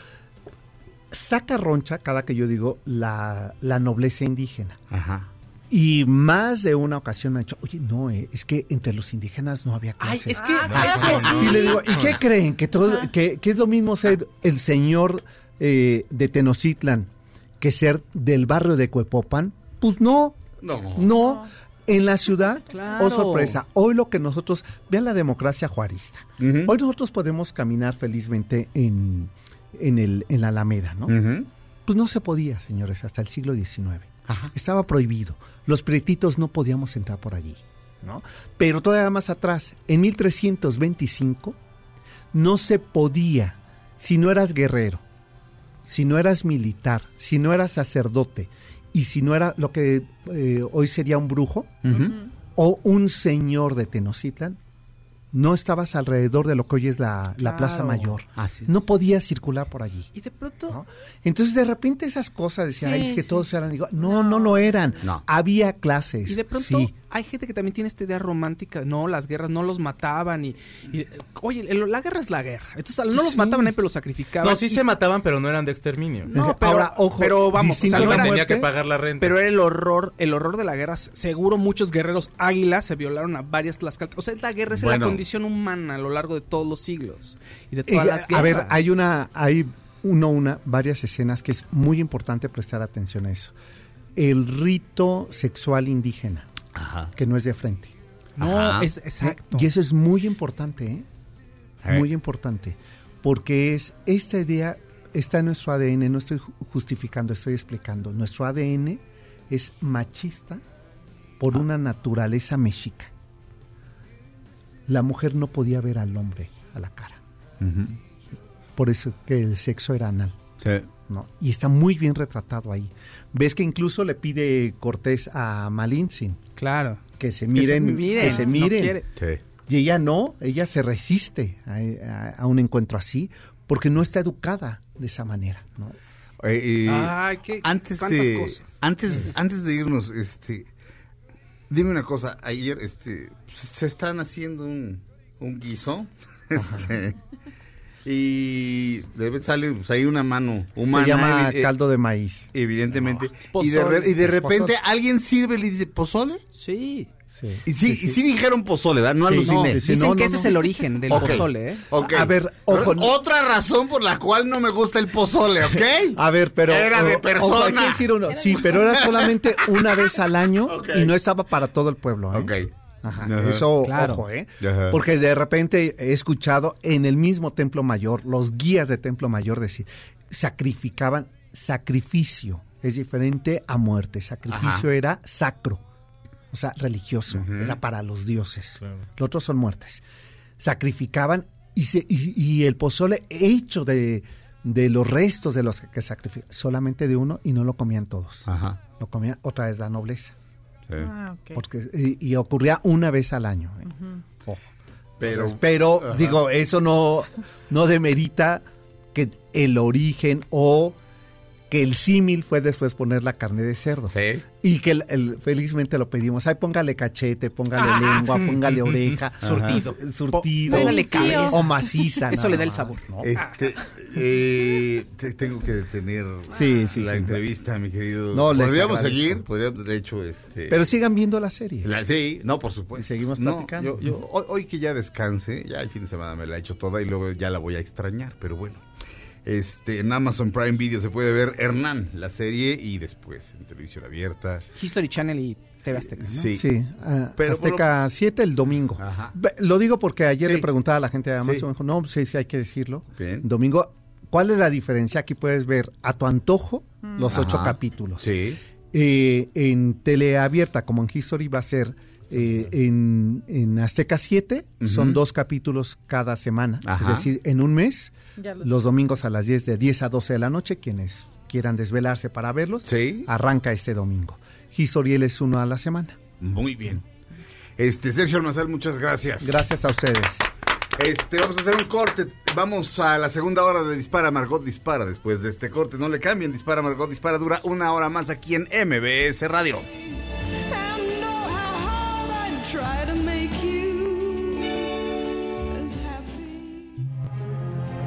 saca roncha, cada que yo digo, la, la nobleza indígena. Ajá. Y más de una ocasión me han dicho, oye, no, eh, es que entre los indígenas no había Ay, clases. es que... Ah, Y le digo, ¿y qué creen? ¿Que, todo, que, que es lo mismo ser el señor eh, de Tenochtitlan que ser del barrio de Cuepopan? Pues no, No. no. En la ciudad, Claro. oh sorpresa, hoy lo que nosotros, vean la democracia juarista. Hoy nosotros podemos caminar felizmente en, en, el, en la Alameda, ¿no? Pues no se podía, señores, hasta el siglo XIX. Ajá. Estaba prohibido. Los pretitos no podíamos entrar por allí, ¿no? Pero todavía más atrás, en 1325, no se podía, si no eras guerrero, si no eras militar, si no eras sacerdote, y si no era lo que eh, hoy sería un brujo, o un señor de Tenochtitlan, no estabas alrededor de lo que hoy es la, la Plaza. Mayor. Así. No podías circular por allí. Y de pronto... ¿no? Entonces de repente esas cosas decían, Sí, "Ay, es que sí. todos eran igual. No, no lo eran. No. Había clases. Y de pronto sí. Hay gente que también tiene esta idea romántica, no, las guerras no los mataban y, y, oye, el- la guerra es la guerra. Entonces no los Sí. mataban ahí, pero los sacrificaban. No, sí se mataban, pero no eran de exterminio. No, pero, Ahora, ojo, pero vamos, o sea, no era- tenía que pagar la renta. pero era el horror, el horror de la guerra. Seguro muchos guerreros águilas se violaron a varias tlaxcaltecas. O sea, la guerra es Bueno. la condición humana a lo largo de todos los siglos y de Eh, todas las guerras. a ver, hay una, hay uno, una, varias escenas que es muy importante prestar atención a eso. El rito sexual indígena, Ajá. que no es de frente. No, es exacto. Y eso es muy importante, ¿eh? Eh. Muy importante. Porque es esta idea está en nuestro ADN, no estoy ju- justificando, estoy explicando. Nuestro ADN es machista por Ah. una naturaleza mexica. La mujer no podía ver al hombre a la cara. Por eso que el sexo era anal. Sí. ¿No? Y está muy bien retratado ahí. Ves que incluso le pide Cortés a Malintzin Claro. que se Que miren, se miren, que se no miren. quiere. Sí. Y ella no, ella se resiste a, a- a un encuentro así porque no está educada de esa manera. ¿no? Eh, eh, Ay, qué antes de cosas. antes antes de irnos este Dime una cosa, ayer este se están haciendo un, un guiso este, y de repente sale pues, ahí una mano humana. Se llama evi- eh, caldo de maíz. Evidentemente. y de, y de repente pozole. alguien sirve y le dice, ¿pozole? Sí. Sí. Y sí, y sí dijeron pozole, ¿verdad? No Sí, aluciné. no. Dicen no, que no, ese no. es el origen del pozole, ¿eh? Ok. A ver, ojo, no- Otra razón por la cual no me gusta el pozole, ¿ok? A ver, pero. Era de persona. ojo, hay que decir uno. Sí, pero era solamente una vez al año y no estaba para todo el pueblo. ¿eh? Ok. Ajá, Ajá. Eso, Claro. ojo, ¿eh? Ajá. Porque de repente he escuchado en el mismo templo mayor, los guías de templo mayor decir, sacrificaban sacrificio. Es diferente a muerte. Sacrificio era sacro, o sea, religioso. Era para los dioses. Los otros son muertes. Sacrificaban y, se, y, y el pozole hecho de, de los restos de los que, sacrificaban, solamente de uno y no lo comían todos. Ajá. Lo comía otra vez la nobleza. Sí. Ah, ok. Porque, y, y ocurría una vez al año. ¿eh? Ojo. Pero, Entonces, pero digo, eso no, no demerita que el origen o que el símil fue después poner la carne de cerdo. Sí. Y que el, el- felizmente lo pedimos. Ay, póngale cachete, póngale Ah. lengua, póngale oreja. Surtido. Ajá. Surtido. Póngale cabeza. O maciza. Eso le da el sabor. ¿no? Este, eh, te- tengo que detener Sí, sí, la sí. entrevista, mi querido. No, les podríamos seguir, podríamos, de hecho, este. Pero sigan viendo la serie. la- sí, no, por supuesto. Y seguimos No, platicando. yo, yo- hoy, hoy que ya descanse, ya el fin de semana me la he hecho toda y luego ya la voy a extrañar, pero bueno. Este, en Amazon Prime Video se puede ver Hernán, la serie, y después en televisión abierta. History Channel y TV Azteca, ¿no? Sí. Sí, ah, Pero Azteca 7 el domingo. Ajá. Lo digo porque ayer Sí. le preguntaba a la gente de Amazon, Sí. me dijo, no, sí, sí hay que decirlo. Bien. Domingo, ¿cuál es la diferencia? Aquí puedes ver a tu antojo los ocho Ajá. capítulos. Sí. Eh, en teleabierta, como en History, va a ser eh, en, en Azteca 7, son dos capítulos cada semana. Ajá. Es decir, en un mes, los- los domingos a las 10, de 10 a 12 de la noche, quienes quieran desvelarse para verlos, Sí. arranca este domingo. History él es uno a la semana. Muy bien. Este, Sergio Almazal, muchas gracias. Gracias a ustedes. Este, vamos a hacer un corte. Vamos a la segunda hora de Dispara Margot Dispara. Después de este corte, no le cambien. Dispara Margot Dispara dura una hora más aquí en MBS Radio.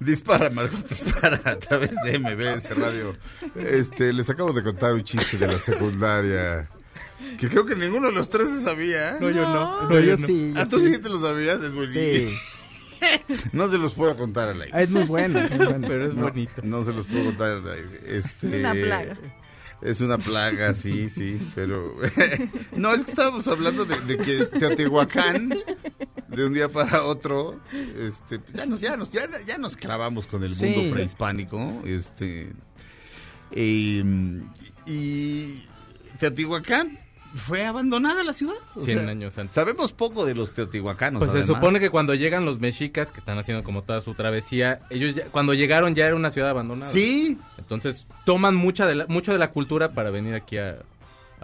Dispara Margot Dispara a través de MBS Radio. Este, les acabo de contar un chiste de la secundaria. Que creo que ninguno de los tres se sabía. No, yo no. No, yo sí. Ah, tú sí te lo sabías, es muy Sí. No se los puedo contar al aire. Es muy bueno. es muy bueno. Pero es No, bonito. No se los puedo contar al aire. Este, Una plaga. Es una plaga, sí, sí, pero... no, es que estábamos hablando de, de que Teotihuacán, de un día para otro, este, ya nos, ya nos, ya, ya nos clavamos con el Sí. mundo prehispánico, este... eh, y Teotihuacán fue abandonada la ciudad. o 100 sea, años antes. Sabemos poco de los teotihuacanos. Pues se supone que cuando llegan los mexicas, que están haciendo como toda su travesía, ellos ya- cuando llegaron ya era una ciudad abandonada. Sí, Entonces toman mucha de la, mucho de la cultura para venir aquí a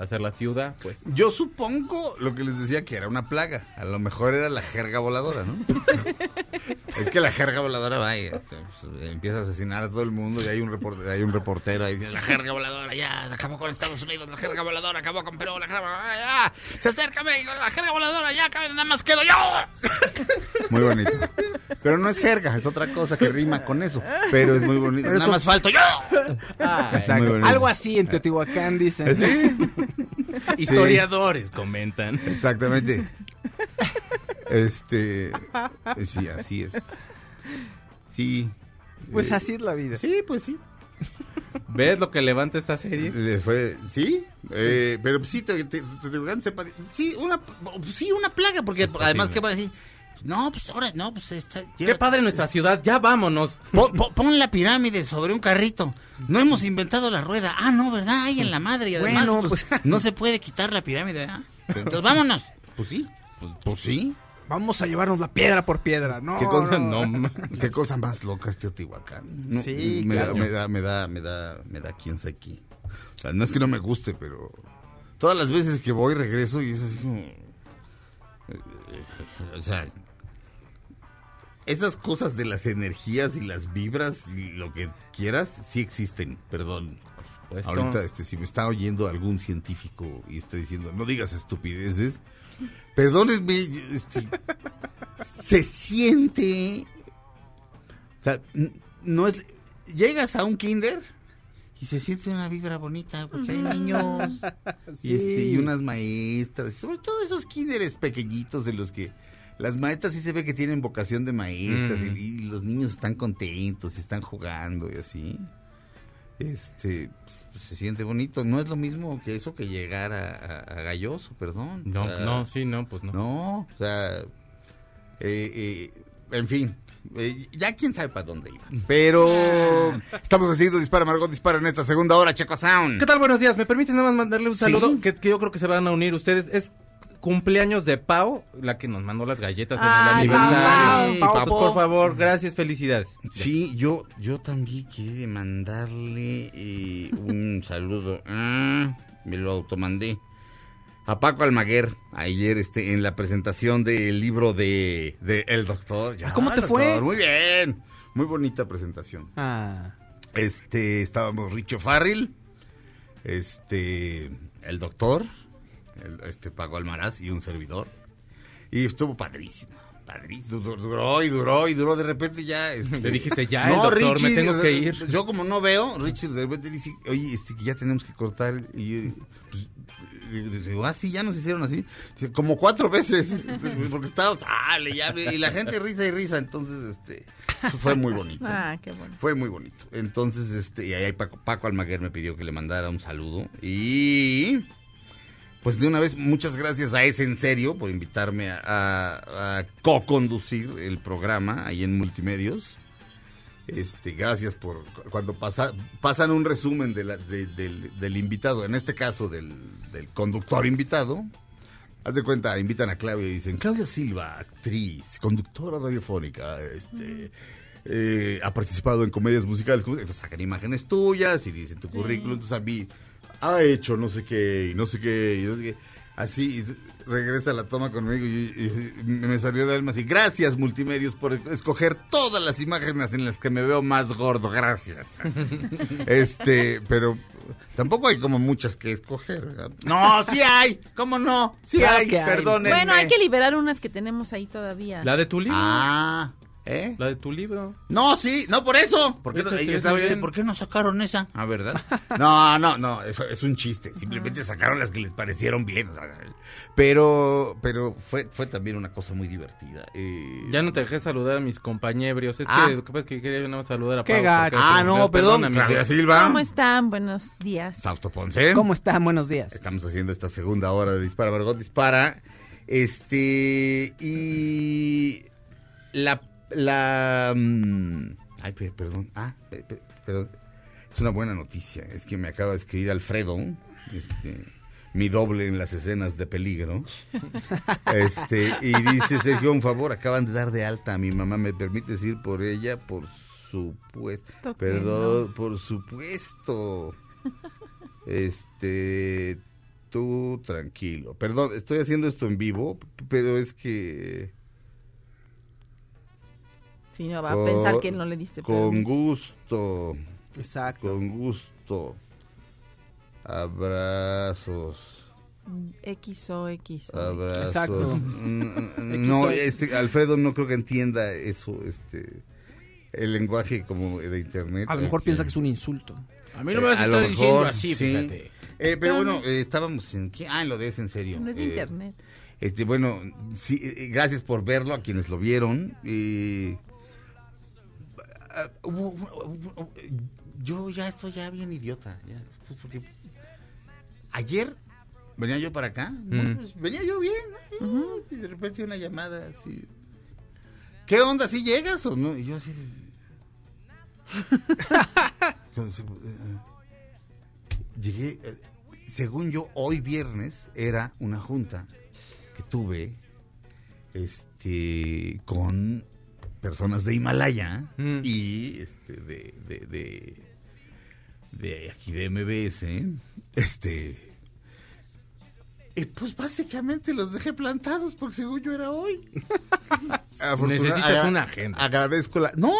hacer la ciudad, pues. Yo supongo lo que les decía que era una plaga. A lo mejor era la jerga voladora, ¿no? es que la jerga voladora va y este, pues, empieza a asesinar a todo el mundo y hay un reportero, hay un reportero ahí diciendo, la jerga voladora ya acabó con Estados Unidos, la jerga voladora acabó con Perú, la jerga voladora ya, se acerca México, la jerga voladora ya, nada más quedo yo. Muy bonito. Pero no es jerga, es otra cosa que rima con eso. Pero es muy bonito. Pero nada eso- más falto yo. Ah. Algo así en Teotihuacán dicen. ¿Sí? Historiadores comentan. Exactamente. Este. Sí, así es. Sí. Pues Eh, así es la vida. Sí, pues sí. ¿Ves lo que levanta esta serie? Fue, sí, eh, pero sí, te, te, te- te- sepa- sí, una, sí, una plaga, porque además, ¿qué van a decir? No, pues ahora, no, pues está. Qué padre nuestra ciudad, ya vámonos. Pon, pon- pon la pirámide sobre un carrito. No hemos inventado la rueda. Ah, no, ¿verdad? Ahí en la madre. Y además, Bueno, pues, pues- no se puede quitar la pirámide, ¿verdad? Entonces, vámonos. Pues sí, pues, pues sí. Vamos a llevarnos la piedra por piedra. No, ¿Qué cosa, no. no, qué cosa más loca es Teotihuacán. No, Sí, me, claro. da, me da, me da, me da, me da quién sabe aquí. O sea, no es que no me guste, pero todas las veces que voy regreso y es así como, eh, o sea, esas cosas de las energías y las vibras y lo que quieras sí existen. Perdón. supuesto. Ahorita, este, si me está oyendo algún científico y está diciendo, no digas estupideces, perdónenme, este, se siente, o sea, no es, llegas a un kinder y se siente una vibra bonita porque hay niños y, este, y unas maestras, sobre todo esos kinderes pequeñitos de los que las maestras sí se ve que tienen vocación de maestras Mm. y, y los niños están contentos y están jugando y así. Este, pues, se siente bonito. No es lo mismo que eso que llegar a, a- a Galloso, perdón. No, no, sí, no, pues no. no, o sea, eh, eh, en fin, eh, ya quién sabe para dónde iba. Pero estamos haciendo Dispara Margot Dispara en esta segunda hora, Checo Sound. ¿Qué tal? Buenos días. ¿Me permites nada más mandarle un Sí. saludo? Que, que yo creo que se van a unir ustedes. Es cumpleaños de Pau, la que nos mandó las galletas en el aniversario. Pau, Pues, Pau. por favor, gracias, felicidades. Sí, yo, yo también quiero mandarle eh, un saludo. Ah, me lo automandé. A Paco Almaguer, ayer este, en la presentación del libro de, de El Doctor. Ya, Ah, ¿cómo te el fue? Doctor, Muy bien. Muy bonita presentación. Ah, Este, estábamos Richo Farrell, este, el doctor, el- este Paco Almaraz y un servidor. Y estuvo padrísimo, padrísimo. Duró, duró y duró y duró. De repente ya. Este, Le dijiste, "Ya, el doctor, me tengo que ir". Yo, como no veo, Richie de repente dice, oye, este, que ya tenemos que cortar. Y pues, digo, ah, sí, ya nos hicieron así. Dice, como cuatro veces, porque estábamos, sale, ya, y la gente risa y risa. Entonces, este, fue muy bonito. Ah, qué bueno. Fue muy bonito. Entonces, este, y ahí Paco, Paco Almaguer me pidió que le mandara un saludo. Y pues de una vez, muchas gracias a ese en serio por invitarme a, a- a co-conducir el programa ahí en Multimedios. Este, gracias por cu- cuando pasa, pasan un resumen de la- de- del, del invitado, en este caso del, del conductor invitado. Haz de cuenta, invitan a Claudia y dicen, Claudia Silva, actriz, conductora radiofónica, este, eh, ha participado en comedias musicales, ¿cómo se- entonces sacan imágenes tuyas y dicen tu currículum, entonces a mí ha hecho no sé qué, y no sé qué, y no sé qué. Así y regresa la toma conmigo y, y me salió de alma así, gracias multimedios por escoger todas las imágenes en las que me veo más gordo, gracias. este, pero tampoco hay como muchas que escoger. ¿verdad? No, sí hay, ¿cómo no? Sí Claro hay, perdónenme. Bueno, hay que liberar unas que tenemos ahí todavía. La de tu libro. Ah, ¿eh? La de tu libro. No, sí, no por eso. ¿Por qué, Eso no. ¿por qué no sacaron esa? Ah, ¿verdad? No, no, no, es, es un chiste. Simplemente sacaron las que les parecieron bien. o sea, Pero, pero fue, fue también una cosa muy divertida. Eh, Ya no te dejé saludar a mis compañeros. Es Ah. que pasa es que quería yo nada más saludar a porque- Ah, no, perdón. perdóname, Claudia. Silva. ¿Cómo están? Buenos días. Fausto Ponce. ¿Cómo están? Buenos días. Estamos haciendo esta segunda hora de Dispara, Margot Dispara. Este, y la, la, mm, ay, pe- perdón, ah, pe- pe- perdón. Es una buena noticia, es que me acaba de escribir Alfredo, este, mi doble en las escenas de peligro. Este, y dice, Sergio, un favor, acaban de dar de alta a mi mamá, ¿me permites ir por ella? Por supuesto, perdón, por supuesto. Este, tú tranquilo. Perdón, estoy haciendo esto en vivo, pero es que Si no, va a pensar que no le diste con permiso. gusto, Exacto. con gusto. Abrazos. XO, XO. Abrazos. Exacto. Mm, mm, No, este, Alfredo no creo que entienda eso, este, el lenguaje como de internet. A lo mejor piensa que es un insulto. A mí no me vas a Eh, lo estar diciendo mejor, así, sí. fíjate. Eh, pero bueno, no- eh, estábamos en... ¿qué? Ah, en lo de es en serio. No es de Eh, internet. Este, bueno, sí, eh, gracias por verlo a quienes lo vieron. eh, yo ya estoy ya bien idiota. ya, pues, porque ayer venía yo para acá, Mm. pues, venía yo bien, ¿no? y de repente una llamada así. ¿Qué onda? ¿Si llegas o no? Y yo así. eh, Llegué, eh, según yo, hoy viernes era una junta que tuve este, con personas de Himalaya Mm. y este, de, de, de, de aquí de MBS, este, y pues básicamente los dejé plantados porque según yo era hoy. Necesitas una agenda. Agradezco la... ¡No!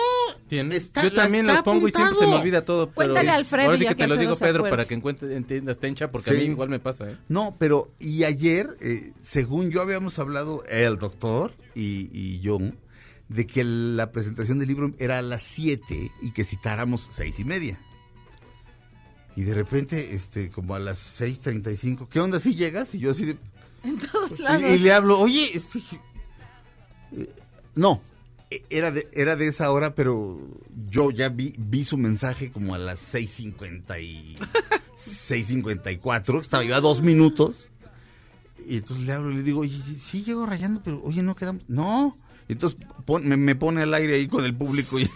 Está- Yo la también está los pongo y siempre se me olvida todo. Pero Cuéntale a Alfredo Ahora sí que te lo digo, Pedro, para que encuentres, entiendas, Tencha, porque Sí. a mí igual me pasa, ¿eh? No, pero y ayer, eh, según yo habíamos hablado, el doctor y, y yo, de que la presentación del libro era a las 7 y que citáramos seis y media. Y de repente, este, como a las 6.35, ¿qué onda si llegas? Y yo así de... En todos Y, lados. y le hablo, oye, este, eh, no, e- era de, era de esa hora, pero yo ya vi, vi su mensaje como a las 6.50 y 6.54, estaba yo a dos minutos. Y entonces le hablo y le digo, oye, sí llego rayando, pero oye, no quedamos. No. Entonces pon- me, me pone al aire ahí con el público. y-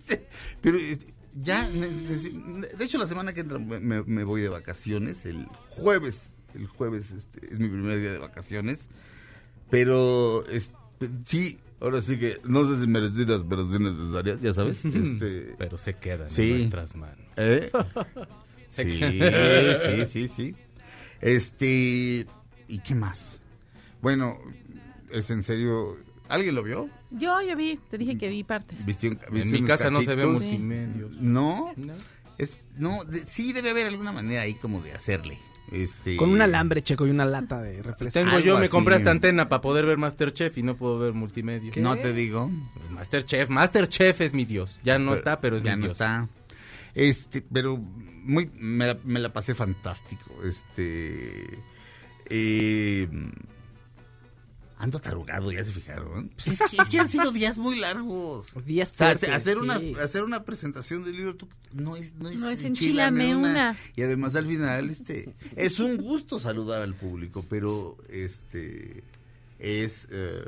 pero este, ya, de hecho, la semana que entra me, voy de vacaciones, el jueves. El jueves este, es mi primer día de vacaciones. Pero este, sí, ahora sí que no sé si merecidas, pero sí necesarias, ya sabes. Este, Pero se quedan Sí. en nuestras manos. ¿Eh? Sí, sí, sí, sí. Este, ¿y qué más? Bueno, es en serio, ¿alguien lo vio? Yo, yo vi, te dije que vi partes. ¿Viste un- viste En mi unos casa no se ve cachitos? multimedios. No, No. es, no, de- sí debe haber alguna manera ahí como de hacerle. Este, Con un alambre, checo, y una lata de refresco. Tengo Algo yo, me así. compré esta antena para poder ver Masterchef y no puedo ver multimedia. No te digo. Masterchef, Masterchef es mi dios. Ya no está, pero es ya mi no dios. está. Este, pero muy me la, me la pasé fantástico. Este eh, ando atarugado, ya se fijaron. Pues es, que, es que han sido días muy largos. Días O sea, fuertes, hacer una hacer una presentación del libro tú- no es no es, No es enchilame una. y además al final este es un gusto saludar al público, pero este es eh,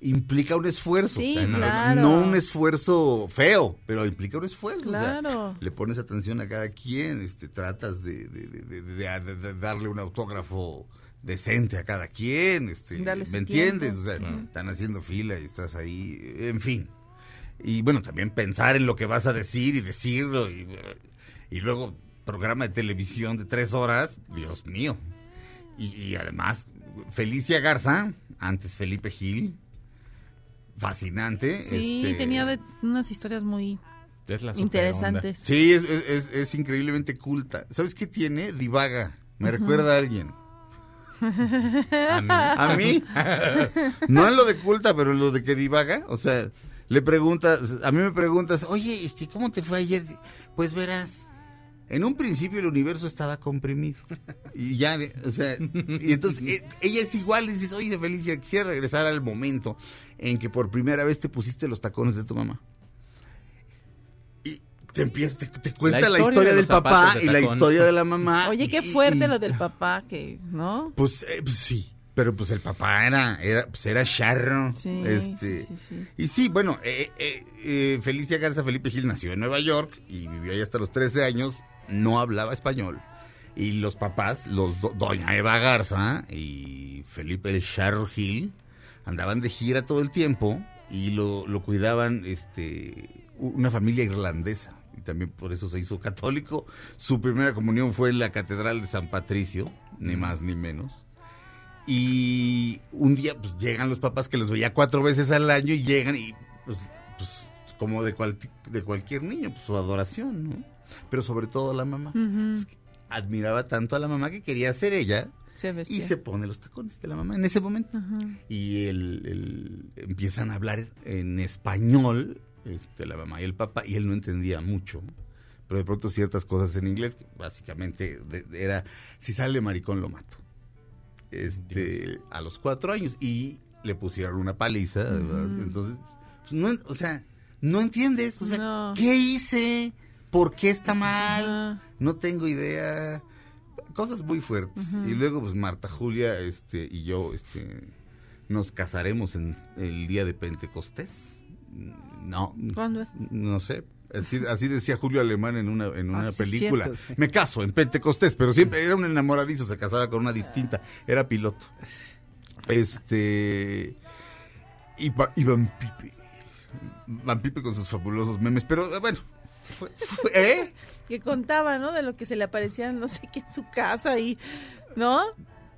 implica un esfuerzo, Sí, o sea, no- claro. no un esfuerzo feo, pero implica un esfuerzo. o sea, Claro. le pones atención a cada quien, este, tratas de, de- de- de- de- de- de darle un autógrafo decente a cada quien, este, ¿me entiendes? O sea, están haciendo fila y estás ahí, en fin. Y bueno, también pensar en lo que vas a decir y decirlo y, y luego programa de televisión de tres horas, Dios mío. Y, y además, Felicia Garza, antes Felipe Gil, fascinante. Sí, este, tenía de- unas historias muy Es la interesantes. Sí, es, es- es- es increíblemente culta. ¿Sabes qué tiene? Divaga. Me recuerda a alguien. ¿A mí? No en lo de culta, pero en lo de que divaga. O sea, le preguntas, a mí me preguntas, oye, este, ¿cómo te fue ayer? Pues verás, en un principio el universo estaba comprimido. Y ya, o sea, y entonces eh, ella es igual, y dices, oye, Felicia, quisiera regresar al momento en que por primera vez te pusiste los tacones de tu mamá. Te empieza, te, te cuenta la La historia, historia de del papá de y la historia de la mamá. Oye, qué y- fuerte y- lo del papá, que, ¿no? Pues, eh, pues sí, pero pues el papá era, era, pues era charro. Sí, este, sí, sí. Y sí, bueno, eh, eh, eh, Felicia Garza Felipe Gil nació en Nueva York y vivió ahí hasta los 13 años, no hablaba español. Y los papás, los do- doña Eva Garza y Felipe el Charro Gil, andaban de gira todo el tiempo y lo, lo cuidaban este, una familia irlandesa. Y también por eso se hizo católico. Su primera comunión fue en la Catedral de San Patricio, ni más ni menos. Y un día pues, llegan los papás que los veía cuatro veces al año y llegan y pues, pues, como de, cual- de cualquier niño, pues su adoración, ¿no? Pero sobre todo la mamá. Ujú. Es que admiraba tanto a la mamá que quería ser ella Se y se pone los tacones de la mamá en ese momento. Ajá. Y el, el- empiezan a hablar en español, este, la mamá y el papá, y él no entendía mucho. Pero de pronto ciertas cosas en inglés, que básicamente de- de- era, si sale maricón lo mato. Este, a los cuatro años. Y le pusieron una paliza. Entonces, pues, no, o sea, no entiendes. O sea, No. ¿qué hice? ¿Por qué está mal? No tengo idea. Cosas muy fuertes. Y luego, pues Marta Julia este, y yo este, nos casaremos en el día de Pentecostés. No. ¿Cuándo es? No sé. Así, así decía Julio Alemán en una, en una Ah, sí, película. cierto, sí. Me caso en Pentecostés, pero siempre era un enamoradizo, se casaba con una distinta. Era piloto. Este. Y, y Van Pipe. Van Pipe con sus fabulosos memes. Pero eh, bueno. fue- fue- ¿Eh? Que contaba, ¿no? De lo que se le aparecía no sé qué en su casa y... ¿No?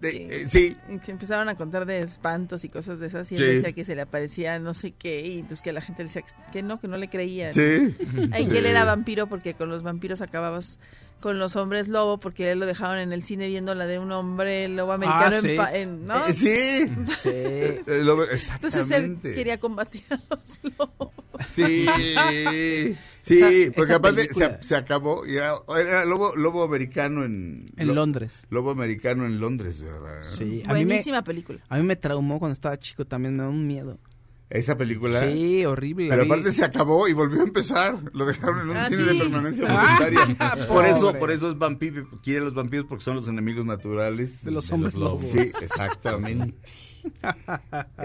De- eh, sí. Y que empezaron a contar de espantos y cosas de esas y él Sí. decía que se le aparecía no sé qué y entonces que la gente le decía que no, que no le creían. Sí. Sí. que él era vampiro porque con los vampiros acababas con los hombres lobo porque él lo dejaron en el cine viendo la de un hombre lobo americano Ah, sí. en, pa- en- ¿no? Eh, sí. Sí. Eh, lo- Entonces él exactamente. quería combatir a los lobos. Sí, sí, Esa- porque esa aparte se, se acabó, y era, era lobo, lobo americano en... En lo- Londres. Lobo americano en Londres, ¿verdad? Sí, a mí, me, Buenísima película. a mí me traumó cuando estaba chico, también me da un miedo. Esa película. Sí, horrible. Pero aparte se acabó y volvió a empezar. Lo dejaron en un Ah, cine sí. de permanencia Ah, voluntaria. por eso, por eso es vampiro, quiere los vampiros porque son los enemigos naturales De los hombres lobos. Sí, exactamente.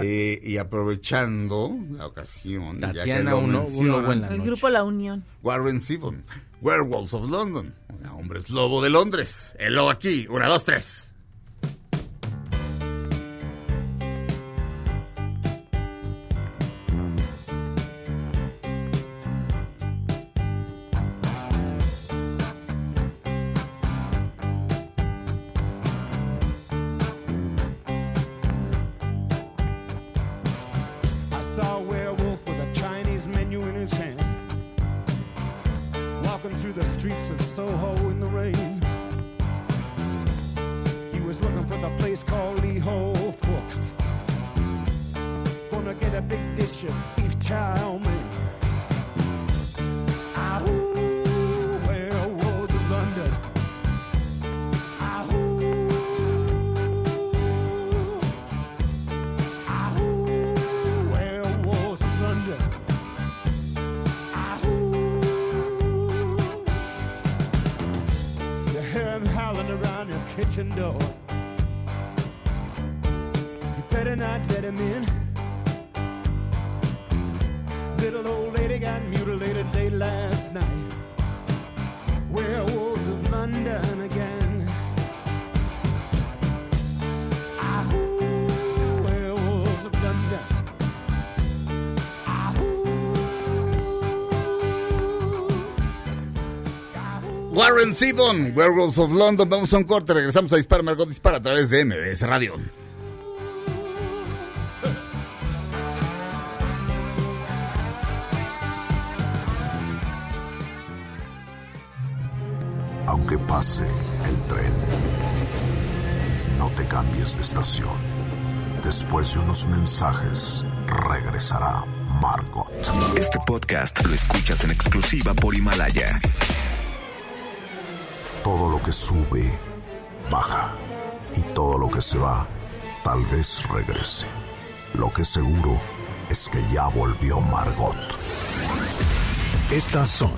Eh, y aprovechando la ocasión, ya que Tatiana, lo uno- uno. La El noche. grupo La Unión. Warren Zevon, Werewolves of London, o sea, hombres lobo de Londres. El lobo aquí, una, dos, tres. Zevon, Werewolves of London. Vamos a un corte, regresamos a Dispara, Margot Dispara a través de MBS Radio. Aunque pase el tren, no te cambies de estación. Después de unos mensajes, regresará Margot. Este podcast lo escuchas en exclusiva por Himalaya. Todo lo que sube, baja. Y todo lo que se va, tal vez regrese. Lo que seguro es que ya volvió Margot. Estas son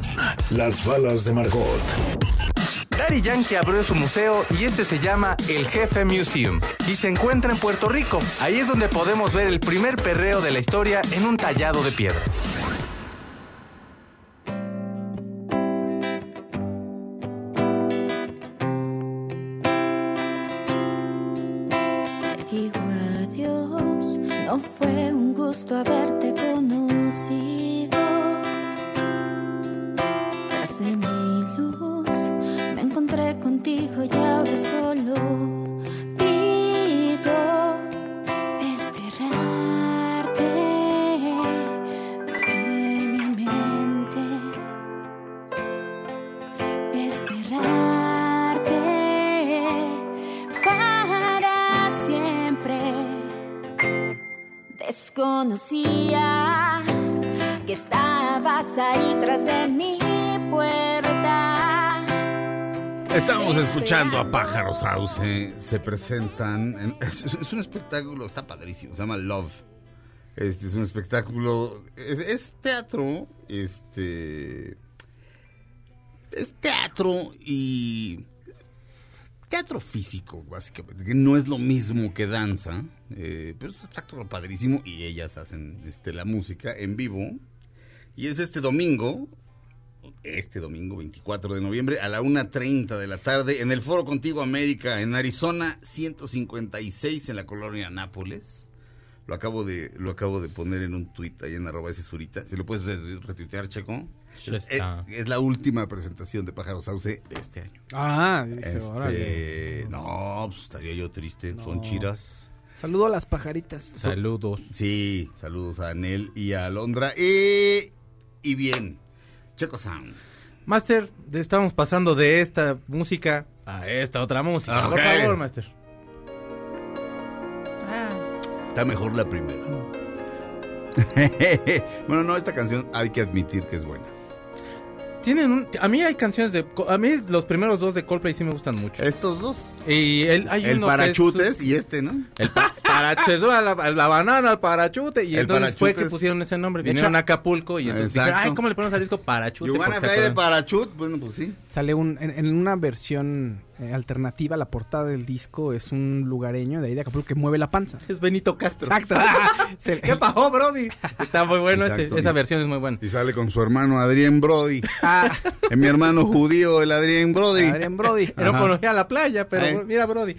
las balas de Margot. Daddy Yankee abrió su museo y este se llama El Jefe Museum y se encuentra en Puerto Rico. Ahí es donde podemos ver el primer perreo de la historia en un tallado de piedra. No fue un gusto haberte conocido. Escuchando a Pájaros Sauce. Se presentan. en- es, un espectáculo, está padrísimo. Se llama Love. Este es un espectáculo. Es, teatro. Este. Es teatro y. Teatro físico, básicamente. No es lo mismo que danza. eh, pero es un espectáculo padrísimo. Y ellas hacen este, la música en vivo. Y es este domingo. Este domingo 24 de noviembre a la 1.30 de la tarde en el Foro Contigo América en Arizona 156 en la colonia Nápoles. Lo acabo de lo acabo de poner en un tuit ahí en arroba ese surita. Si lo puedes re- retuitear, Checo. Ya Es, está. es la última presentación de Pájaro Sauce de este año. Ah, dije, Este, no, pues estaría yo triste. Son chiras. Saludo a las pajaritas. Saludos. Sí, saludos a Anel y a Alondra. Eh, y bien, Checo Sound. Master, estamos pasando de esta música a esta otra música. Por Ok. favor, Master. Está mejor la primera. bueno, no, esta canción hay que admitir que es buena. Tienen un, a mí hay canciones de a mí los primeros dos de Coldplay sí me gustan mucho. Estos dos. Y el, hay El uno que es- parachutes y este, ¿no? El pa- parachute, la, la banana, el parachute. Y El entonces fue parachutes. que pusieron ese nombre. Vinieron a Acapulco y entonces dijeron, ay, ¿cómo le ponemos al disco parachute? De parachute, bueno, pues sí. Sale un, en, en una versión eh, alternativa, la portada del disco es un lugareño de ahí de Acapulco que mueve la panza. Es Benito Castro. Exacto. Se- ¿Qué pasó, Brody? Está muy bueno ese- esa versión es muy buena. Y sale con su hermano Adrián Brody. Ah, Es mi hermano judío, el Adrián Brody. Adrián Brody. Yo no conocía la playa, pero Eh. mira, Brody.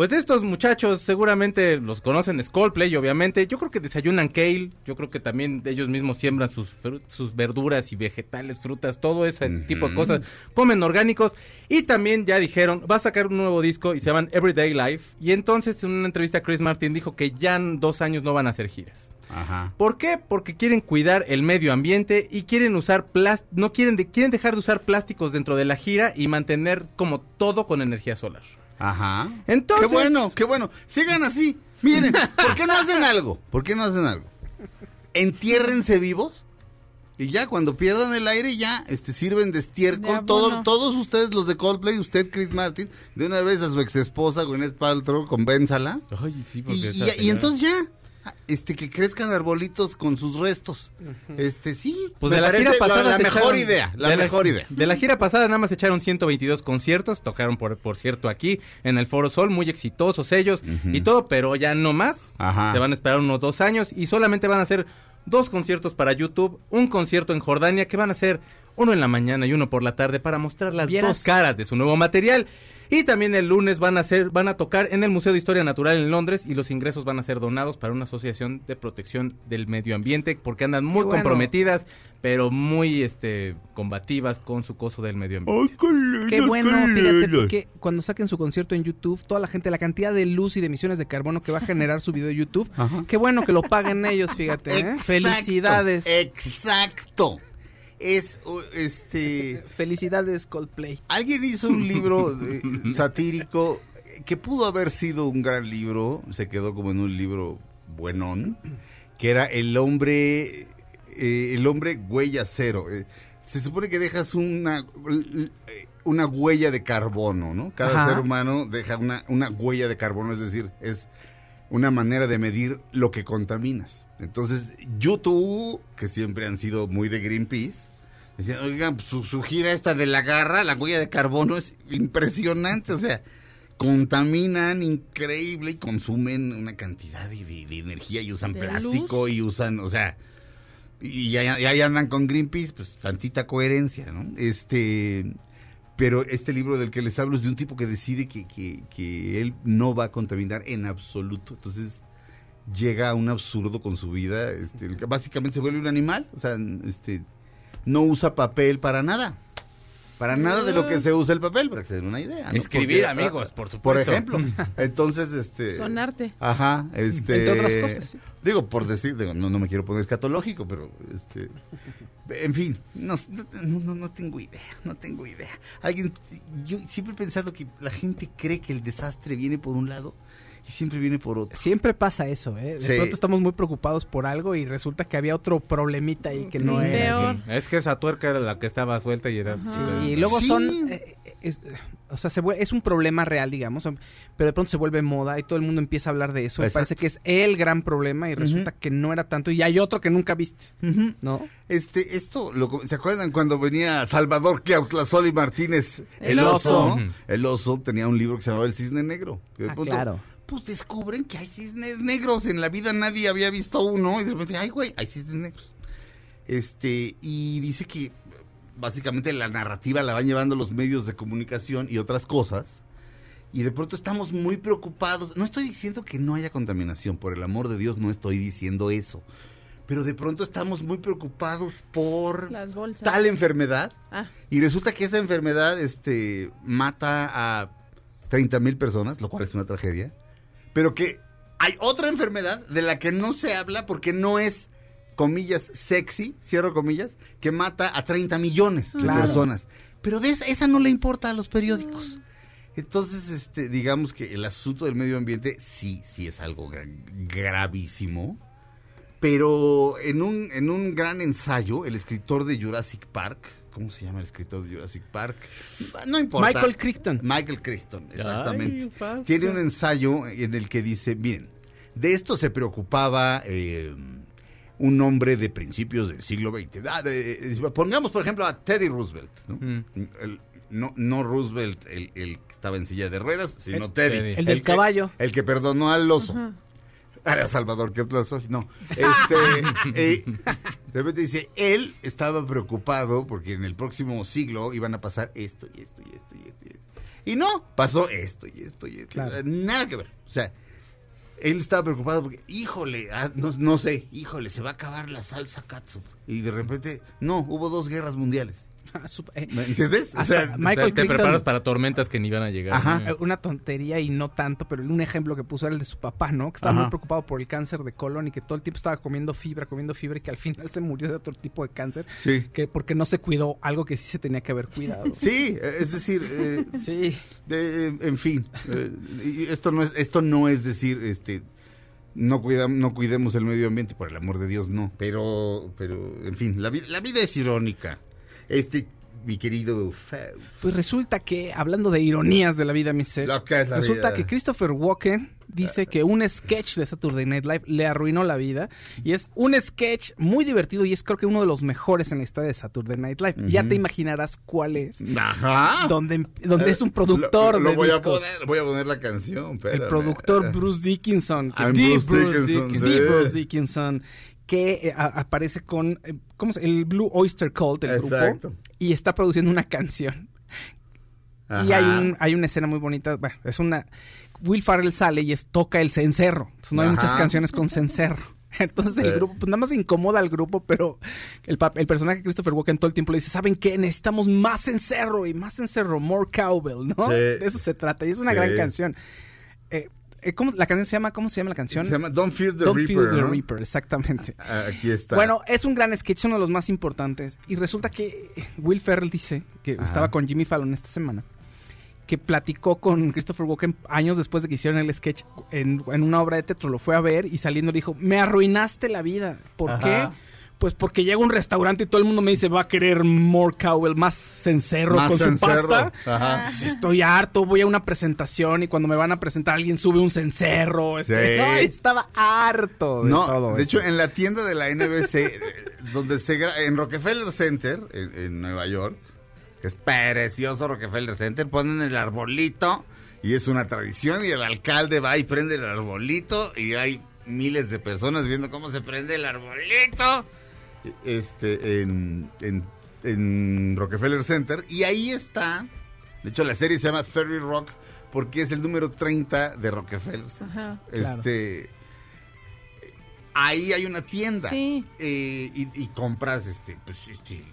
Pues estos muchachos seguramente los conocen, es Coldplay, obviamente. Yo creo que desayunan kale. Yo creo que también ellos mismos siembran sus, sus verduras y vegetales, frutas, todo ese tipo de cosas. Comen orgánicos. Y también ya dijeron, va a sacar un nuevo disco y se llaman Everyday Life. Y entonces en una entrevista Chris Martin dijo que ya en dos años no van a hacer giras. Ajá. ¿Por qué? Porque quieren cuidar el medio ambiente y quieren usar plas no quieren de- quieren dejar de usar plásticos dentro de la gira y mantener como todo con energía solar. Ajá. Entonces- Qué bueno, qué bueno. Sigan así. Miren, ¿por qué no hacen algo? ¿Por qué no hacen algo? Entiérrense vivos. Y ya cuando pierdan el aire ya este sirven de estiércol todo, todos ustedes los de Coldplay, usted Chris Martin, de una vez a su ex esposa Gwyneth Paltrow, convénzala. Ay, sí, Y, y- y entonces ya este que crezcan arbolitos con sus restos. Este sí, Pues me de la gira pasada la, mejor echaron- idea, la de mejor idea. De la gira pasada nada más echaron 122 conciertos, tocaron por, por cierto aquí en el Foro Sol, muy exitosos ellos y todo, pero ya no más. Ajá. Se van a esperar unos dos años y solamente van a hacer dos conciertos para YouTube, un concierto en Jordania que van a hacer uno en la mañana y uno por la tarde para mostrar las Vieras. dos caras de su nuevo material. Y también el lunes van a hacer, van a tocar en el Museo de Historia Natural en Londres y los ingresos van a ser donados para una asociación de protección del medio ambiente porque andan muy bueno. comprometidas, pero muy este combativas con su coso del medio ambiente. Qué bueno, fíjate, porque cuando saquen su concierto en YouTube, toda la gente, la cantidad de luz y de emisiones de carbono que va a generar su video de YouTube, Ajá. qué bueno que lo paguen ellos, fíjate. ¿eh? Exacto, Felicidades. Exacto. Es este Felicidades, Coldplay. alguien hizo un libro eh, satírico que pudo haber sido un gran libro, se quedó como en un libro buenón, que era El hombre eh, el hombre huella cero. Eh, se supone que dejas una una huella de carbono, ¿no? Cada Ajá. ser humano deja una, una huella de carbono, es decir, es una manera de medir lo que contaminas. Entonces, YouTube, que siempre han sido muy de Greenpeace, decían, oigan, pues, su, su gira esta de la garra, la huella de carbono es impresionante, o sea, contaminan increíble y consumen una cantidad de, de- de energía y usan De plástico luz. y usan, o sea, y ya andan con Greenpeace, pues tantita coherencia, ¿no? Este, pero este libro del que les hablo es de un tipo que decide que, que, que él no va a contaminar en absoluto. Entonces llega a un absurdo con su vida. Este, básicamente se vuelve un animal. O sea, este, no usa papel para nada. Para nada de lo que se usa el papel, para que se den una idea. ¿no? Escribir, Porque, amigos, ah, por Por supuesto. ejemplo. Entonces, este. Son arte. Ajá, este. Entre otras cosas, sí. Digo, por decir, digo, no, no me quiero poner escatológico, pero este. En fin, no, no, no, no tengo idea, no tengo idea. Alguien, yo siempre he pensado que la gente cree que el desastre viene por un lado y siempre viene por otro. Siempre pasa eso, ¿eh? De Sí. pronto estamos muy preocupados por algo y resulta que había otro problemita ahí que no era. peor. Es que esa tuerca era la que estaba suelta y era... Sí, y luego Sí. son, eh, es, o sea, se es un problema real, digamos, pero de pronto se vuelve moda y todo el mundo empieza a hablar de eso. y. Parece que es el gran problema y resulta que no era tanto y hay otro que nunca viste. ¿no? Este, esto, lo- ¿se acuerdan cuando venía Salvador Clautlazoli Martínez, el, El oso? oso. El oso tenía un libro que se llamaba El Cisne Negro. que de Ah, pronto, claro. Pues descubren que hay cisnes negros. En la vida nadie había visto uno. Y de repente, ay, güey, hay cisnes negros. Este, y dice que básicamente la narrativa la van llevando los medios de comunicación y otras cosas. Y de pronto estamos muy preocupados. No estoy diciendo que no haya contaminación, por el amor de Dios no estoy diciendo eso. Pero de pronto estamos muy preocupados por Las bolsas. tal enfermedad. Ah. Y resulta que esa enfermedad este, mata a 30 mil personas, lo cual es una tragedia. Pero que hay otra enfermedad de la que no se habla porque no es, comillas, sexy, cierro comillas, que mata a 30 millones de Claro. personas. Pero de esa, esa no le importa a los periódicos. Entonces, este, digamos que el asunto del medio ambiente sí, sí es algo gra- gravísimo. Pero en un, en un gran ensayo, el escritor de Jurassic Park, ¿cómo se llama el escritor de Jurassic Park? No importa. Michael Crichton. Michael Crichton, exactamente. Ay. Tiene un ensayo en el que dice, miren, de esto se preocupaba eh, un hombre de principios del siglo XX. Ah, de- de- pongamos, por ejemplo, a Teddy Roosevelt. ¿no? Mm. El- no, no Roosevelt, el, el que estaba en silla de ruedas, sino El- Teddy. El del que- caballo. El que perdonó al oso. A Salvador, que soy? No. Este, eh, de repente dice, él estaba preocupado porque en el próximo siglo iban a pasar esto y esto y esto y esto. Y, esto. y no, pasó esto y esto y esto. Claro. Nada que ver. O sea, él estaba preocupado porque, híjole, ah, no, no sé, híjole, se va a acabar la salsa katsu. Y de repente, no, hubo dos guerras mundiales. Eh, ¿Me entiendes? O sea, Michael te, preparas para tormentas que ni van a llegar. Ajá. ¿no? Eh, Una tontería y no tanto, pero un ejemplo que puso era el de su papá, ¿no? Que estaba Ajá. muy preocupado por el cáncer de colon y que todo el tiempo estaba comiendo fibra, comiendo fibra y que al final se murió de otro tipo de cáncer. Sí. Que porque no se cuidó algo que sí se tenía que haber cuidado. Sí, eh, es decir, eh, Sí. de- en fin, eh, esto no es esto no es decir, este, no cuidam- no cuidemos el medio ambiente, por el amor de Dios, no. Pero, pero, en fin, la, vi- la vida es irónica. Este, mi querido Faust. Pues resulta que, hablando de ironías de la vida, mi resulta vida. que Christopher Walken dice que un sketch de Saturday Night Live le arruinó la vida. Y es un sketch muy divertido y es creo que uno de los mejores en la historia de Saturday Night Live. Ya te imaginarás cuál es. Ajá. Donde, donde es un productor Lo, lo de voy a poner, voy a poner la canción. el productor Bruce Dickinson, que Bruce The Dickinson, sí. Bruce Dickinson, que eh, aparece con eh, ¿cómo se- el Blue Oyster Cult, el Exacto. grupo, y está produciendo una canción. Y hay, un, hay una escena muy bonita, bueno, es una... Will Farrell sale y es, toca el cencerro. Entonces, no hay muchas canciones con cencerro. Entonces el Sí. grupo, pues nada más incomoda al grupo, pero el, el personaje Christopher Walken todo el tiempo le dice, ¿saben qué? Necesitamos más cencerro y más cencerro, more cowbell, ¿no? Sí. De eso se trata y es una Sí. gran canción. Eh, eh, ¿cómo- la canción se llama, ¿cómo se llama la canción? Se llama Don't Fear the Don't Reaper. Fear the ¿no? Reaper, exactamente. Ah, Aquí está. Bueno, es un gran sketch, uno de los más importantes. Y resulta que Will Ferrell dice, que Ajá. estaba con Jimmy Fallon esta semana, que platicó con Christopher Walken años después de que hicieron el sketch en, en una obra de teatro. Lo fue a ver y saliendo le dijo, me arruinaste la vida. ¿Por Ajá. qué? Pues porque llega a un restaurante y todo el mundo me dice, va a querer more cowell, más cencerro Más con cencerro. su pasta. Ajá. Pues estoy harto, voy a una presentación y cuando me van a presentar alguien sube un cencerro. Sí. Este, ay, estaba harto de No, todo de eso. hecho, en la tienda de la NBC, donde se en Rockefeller Center, en, en Nueva York, que es precioso Rockefeller Center, ponen el arbolito y es una tradición y el alcalde va y prende el arbolito y hay miles de personas viendo cómo se prende el arbolito este en, en, en Rockefeller Center y ahí está, de hecho la serie se llama 30 Rock porque es el número 30 de Rockefeller. Ajá. Este ahí hay una tienda Sí. eh, y, y compras este pues este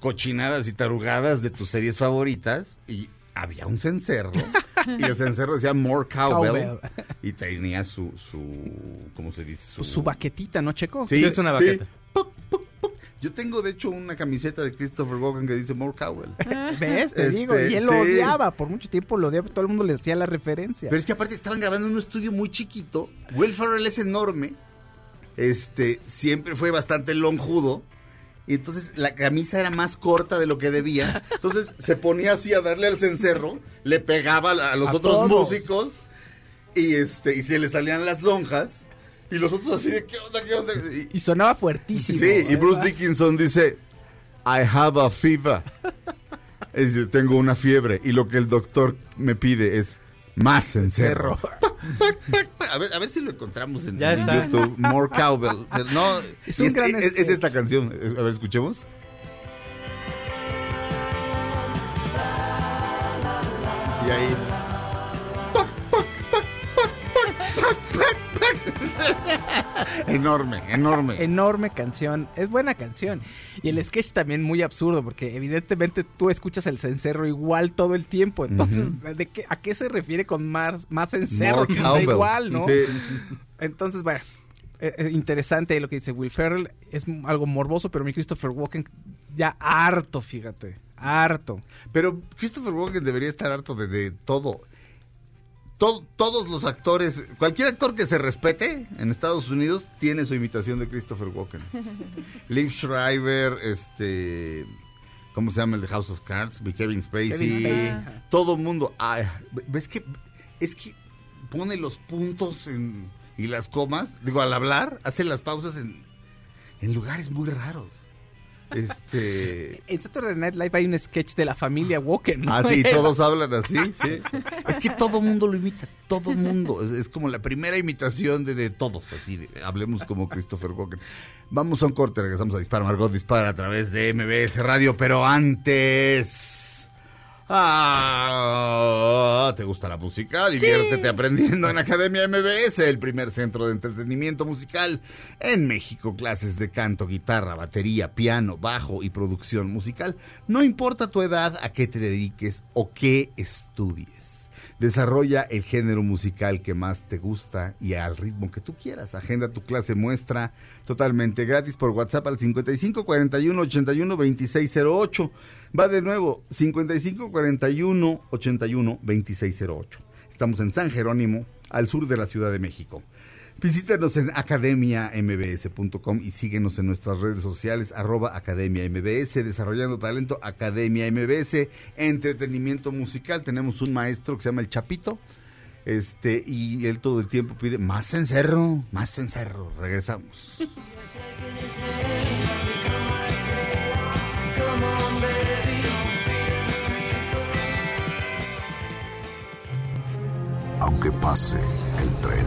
cochinadas y tarugadas de tus series favoritas y había un cencerro y el cencerro decía more cowbell, y tenía su su cómo se dice Pues su baquetita, ¿no, Checo? Sí, es una sí. baqueta. Puc, puc, puc. Yo tengo de hecho una camiseta de Christopher Walken que dice more cowbell. ¿Ves? Te Este, digo, y él lo sí. odiaba, por mucho tiempo lo odiaba, todo el mundo le hacía la referencia. Pero es que aparte estaban grabando en un estudio muy chiquito. Will Ferrell es enorme. Este, siempre fue bastante lonjudo. Y entonces la camisa era más corta de lo que debía. Entonces se ponía así a darle al cencerro, le pegaba a los A otros todos. músicos y este y se le salían las lonjas y los otros así de qué onda, qué onda. Y- Y sonaba fuertísimo. sí, y Bruce ¿verdad? Dickinson dice, I have a fever. Es decir, tengo una fiebre y lo que el doctor me pide es más encerro. A ver, a ver si lo encontramos en. YouTube. More Cowbell. No, es, es esta canción. A ver, escuchemos. Y ahí. enorme, enorme. Enorme canción, es buena canción. Y el sketch también muy absurdo, porque evidentemente tú escuchas el cencerro igual todo el tiempo. Entonces, ¿de qué, ¿a qué se refiere con más, más cencerro? Cowbell. igual, ¿no? Sí. Entonces, bueno, eh, eh, interesante lo que dice Will Ferrell. Es algo morboso, pero mi Christopher Walken ya harto, fíjate. Harto. Pero Christopher Walken debería estar harto de, de todo. Todo- Todos los actores, cualquier actor que se respete en Estados Unidos tiene su imitación de Christopher Walken. Liv Schreiber, este, ¿cómo se llama el de House of Cards? Kevin Spacey. Kevin Spacey. Todo mundo. ay, ¿Ves que es que pone los puntos en- y las comas? Digo, al hablar, hace las pausas en, en lugares muy raros. Este. En Saturday Night Live hay un sketch de la familia Walken. ¿no? Ah, sí, todos hablan así, sí. Es que todo mundo lo imita, todo mundo. Es, es como la primera imitación de, de todos, así. de- hablemos como Christopher Walken. Vamos a un corte, regresamos a Dispara, Margot Dispara a través de MBS Radio, pero antes... Ah, ¿te gusta la música? Diviértete aprendiendo en Academia MBS, el primer centro de entretenimiento musical en México. Clases de canto, guitarra, batería, piano, bajo y producción musical. No importa tu edad, a qué te dediques o qué estudies. Desarrolla el género musical que más te gusta y al ritmo que tú quieras. Agenda tu clase muestra totalmente gratis por WhatsApp al 55 41 81 2608. Va de nuevo, 55 41 81 2608. Estamos en San Jerónimo, al sur de la Ciudad de México. Visítanos en academiambs.com y síguenos en nuestras redes sociales, arroba Academia MBS, Desarrollando Talento, Academia MBS, Entretenimiento Musical. Tenemos un maestro que se llama El Chapito, este, y él todo el tiempo pide más cencerro, más cencerro. Regresamos. Aunque pase el tren,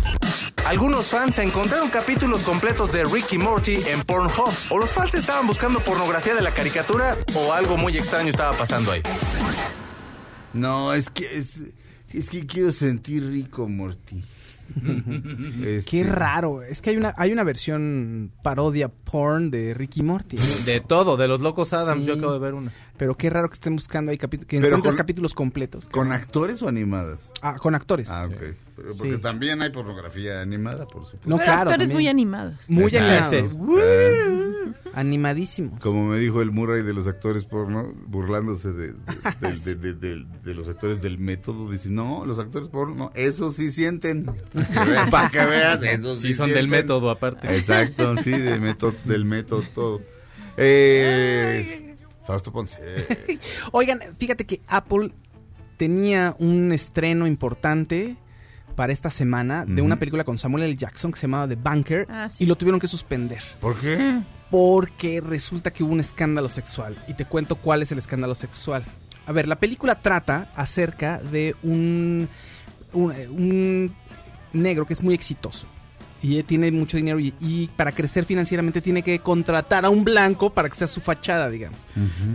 Algunos fans encontraron capítulos completos de Ricky Morty en Pornhub. O los fans estaban buscando pornografía de la caricatura o algo muy extraño estaba pasando ahí. No, es que es, es que quiero sentir rico, Morty. Este, Qué raro. Es que hay una, hay una versión parodia porn de Ricky Morty. De todo, de los locos Adams, Sí. yo acabo de ver una. Pero qué raro que estén buscando ahí capítulos, que Pero encuentres con- capítulos completos. ¿Con actores o animadas? Ah, con actores. Ah, ok. Pero Porque Sí. también hay pornografía animada, por supuesto. No, Pero claro. actores también. muy animados. Muy animados. Eh, Animadísimos. como me dijo el Murray de los actores porno, burlándose de, de, de- de- de- de los actores del método, dice, no, los actores porno, no, eso sí sienten. Para que veas, eso sí Sí, son del método aparte. Exacto, sí, de método, del método todo. Eh, Fausto Ponce. Oigan, fíjate que Apple tenía un estreno importante para esta semana de una película con Samuel L. Jackson que se llamaba The Banker Ah, sí. y lo tuvieron que suspender ¿Por qué? porque resulta que hubo un escándalo sexual y te cuento cuál es el escándalo sexual. A ver, la película trata acerca de un, un, un negro que es muy exitoso y él tiene mucho dinero y, y para crecer financieramente tiene que contratar a un blanco para que sea su fachada, digamos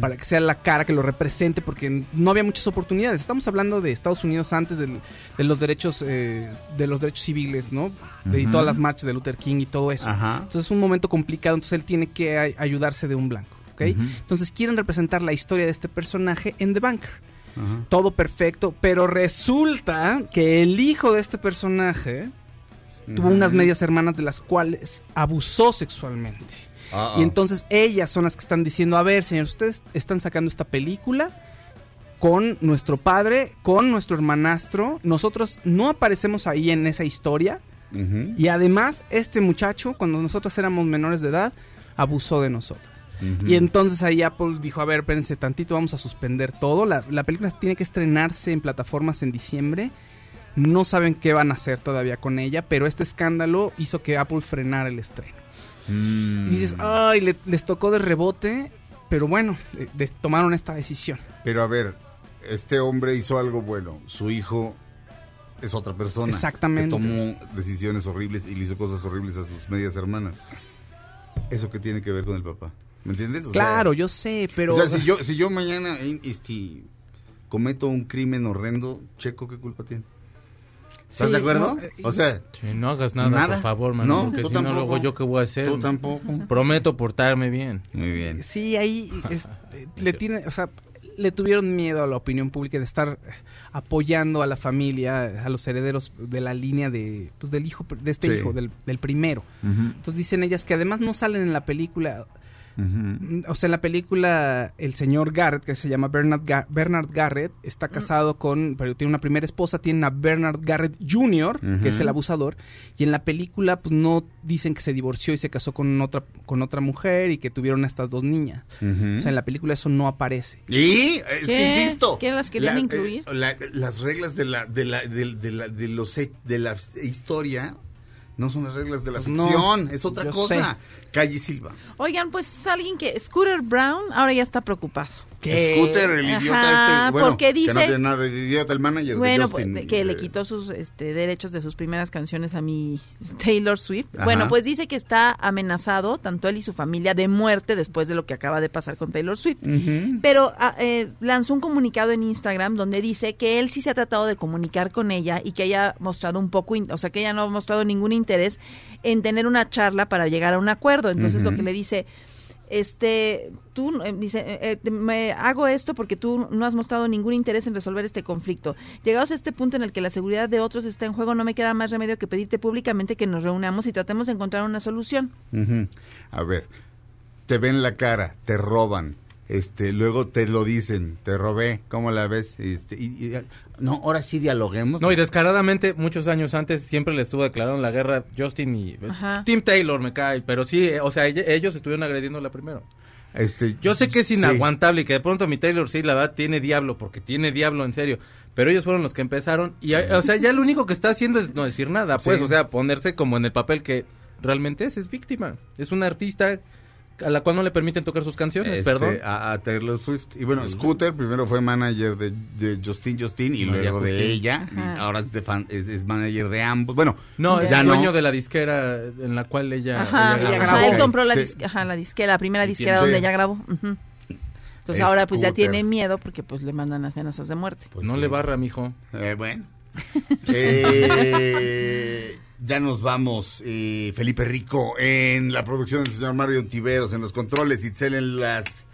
para que sea la cara que lo represente, porque no había muchas oportunidades. Estamos hablando de Estados Unidos antes del- de los derechos eh, de los derechos civiles, ¿no? De, y todas las marchas de Luther King y todo eso. Ajá. Entonces es un momento complicado, entonces él tiene que ay- ayudarse de un blanco, ¿ok? Entonces quieren representar la historia de este personaje en The Banker. Todo perfecto, pero resulta que el hijo de este personaje tuvo unas medias hermanas de las cuales abusó sexualmente. Ah, Y ah. entonces ellas son las que están diciendo, a ver, señor, ustedes están sacando esta película con nuestro padre, con nuestro hermanastro, nosotros no aparecemos ahí en esa historia y además este muchacho, cuando nosotros éramos menores de edad, abusó de nosotros. Y entonces ahí Apple dijo, a ver, espérense tantito, vamos a suspender todo. La, la película tiene que estrenarse en plataformas en diciembre No saben qué van a hacer todavía con ella, pero este escándalo hizo que Apple frenara el estreno. Mm. Y dices, ay, le- les tocó de rebote, pero bueno, de- de- tomaron esta decisión. Pero a ver, este hombre hizo algo bueno. Su hijo es otra persona. Exactamente. Que tomó decisiones horribles y le hizo cosas horribles a sus medias hermanas. ¿Eso qué tiene que ver con el papá? ¿Me entiendes? O sea, claro, yo sé, pero... O sea, si yo, si yo mañana eh, este, cometo un crimen horrendo, Checo, ¿qué culpa tiene? ¿Estás Sí, de acuerdo? no, eh, o sea, Sí, no hagas nada, ¿Nada? por favor, man. No, porque si no, luego yo qué voy a hacer. tú tampoco. Prometo portarme bien. Muy bien. Sí, ahí es- le tiene, o sea, le tuvieron miedo a la opinión pública de estar apoyando a la familia, a los herederos de la línea de, pues, del hijo, de este Sí. hijo, del, del primero. Entonces dicen ellas que además no salen en la película, mm, o sea, en la película el señor Garrett, que se llama Bernard, Ga- Bernard Garrett, está casado con, pero tiene una primera esposa, tiene a Bernard Garrett Jr., que es el abusador, y en la película pues no dicen que se divorció y se casó con otra, con otra mujer y que tuvieron a estas dos niñas. O sea, en la película eso no aparece. Y, es ¿Qué? que insisto. ¿Qué las querían la- incluir? eh, la- las reglas de la, de la, de, de la, de los, he- de la historia no son las reglas de la no, ficción, es otra cosa. Calle Silva. Oigan, pues alguien que Scooter Brown ahora ya está preocupado. Scooter, el idiota Ajá, este, bueno, porque que no dice tiene nada de idiota el manager de bueno, Justin, pues, de- que le eh, quitó sus este, derechos de sus primeras canciones a mi Taylor Swift. Ajá. Bueno, pues dice que está amenazado, tanto él y su familia, de muerte después de lo que acaba de pasar con Taylor Swift. Pero ah, eh, lanzó un comunicado en Instagram donde dice que él sí se ha tratado de comunicar con ella y que haya mostrado un poco, o sea, que ella no ha mostrado ningún interés en tener una charla para llegar a un acuerdo. Entonces lo que le dice, este, tú, eh, dice, eh, eh, me hago esto porque tú no has mostrado ningún interés en resolver este conflicto. Llegados a este punto en el que la seguridad de otros está en juego, no me queda más remedio que pedirte públicamente que nos reunamos y tratemos de encontrar una solución. A ver, te ven la cara, te roban, este, luego te lo dicen, te robé, ¿cómo la ves? Este, y, y- no, ahora sí dialoguemos. No, y descaradamente, muchos años antes, siempre le estuvo declarando la guerra Justin y... Ajá. Tim Taylor me cae, pero sí, eh, o sea, ellos estuvieron agrediéndola primero. Este, Yo sé que es sí. inaguantable y que de pronto mi Taylor sí, la verdad, tiene diablo, porque tiene diablo en serio. Pero ellos fueron los que empezaron y, eh, o sea, ya lo único que está haciendo es no decir nada, pues, Sí. o sea, ponerse como en el papel que realmente es, es víctima. Es una artista a la cual no le permiten tocar sus canciones, Este, perdón. A, a Taylor Swift. Y bueno, Scooter primero fue manager de, de Justin Justin y María luego de ella. Ajá. Y ahora es, de fan- es, es manager de ambos. Bueno, No, es ya el no. dueño de la disquera en la cual ella, Ajá, ella grabó. grabó. él compró la, Sí. dis- ajá, la disquera, la primera disquera donde Sí. ella grabó. Entonces Es ahora pues ya tiene miedo porque pues le mandan las amenazas de muerte. Pues no sí. le barra, mijo. Eh, bueno. Eh, ya nos vamos. eh, Felipe Rico en la producción del señor Mario Tiveros, en los controles, Itzel en las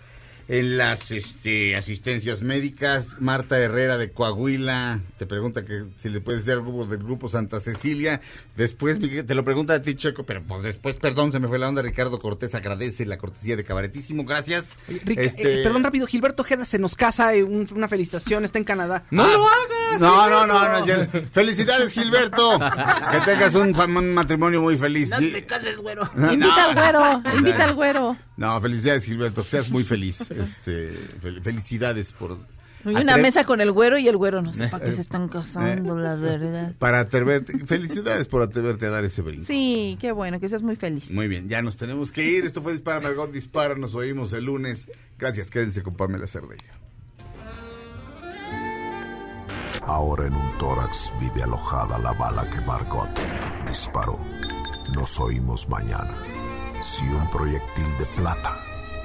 en las este, asistencias médicas, Marta Herrera de Coahuila, te pregunta que si le puedes decir algo del grupo Santa Cecilia, después te lo pregunta a ti Checo, pero pues después, perdón, se me fue la onda, Ricardo Cortés agradece la cortesía de Cabaretísimo, gracias. Rick, Este- eh, perdón rápido, Gilberto Ojeda se nos casa, eh, un- una felicitación, está en Canadá. ¡No Ah, lo hagas! No, no, no, no. Felicidades, Gilberto. Que tengas un, matrimonio muy feliz. No te cases, güero. No, Invita al no. güero, invita al güero. No, felicidades, Gilberto. Que seas muy feliz. Este, fel- felicidades por. Y una mesa con el güero y el güero no sé para qué se están casando, Eh. la verdad. Para atreverte. Felicidades por atreverte a dar ese brinco. Sí, qué bueno, que seas muy feliz. Muy bien, ya nos tenemos que ir. Esto fue Dispara Margot Dispara. Nos oímos el lunes. Gracias, quédense con Pamela Cerdeña. Ahora en un tórax vive alojada la bala que Margot disparó. Nos oímos mañana. Si un proyectil de plata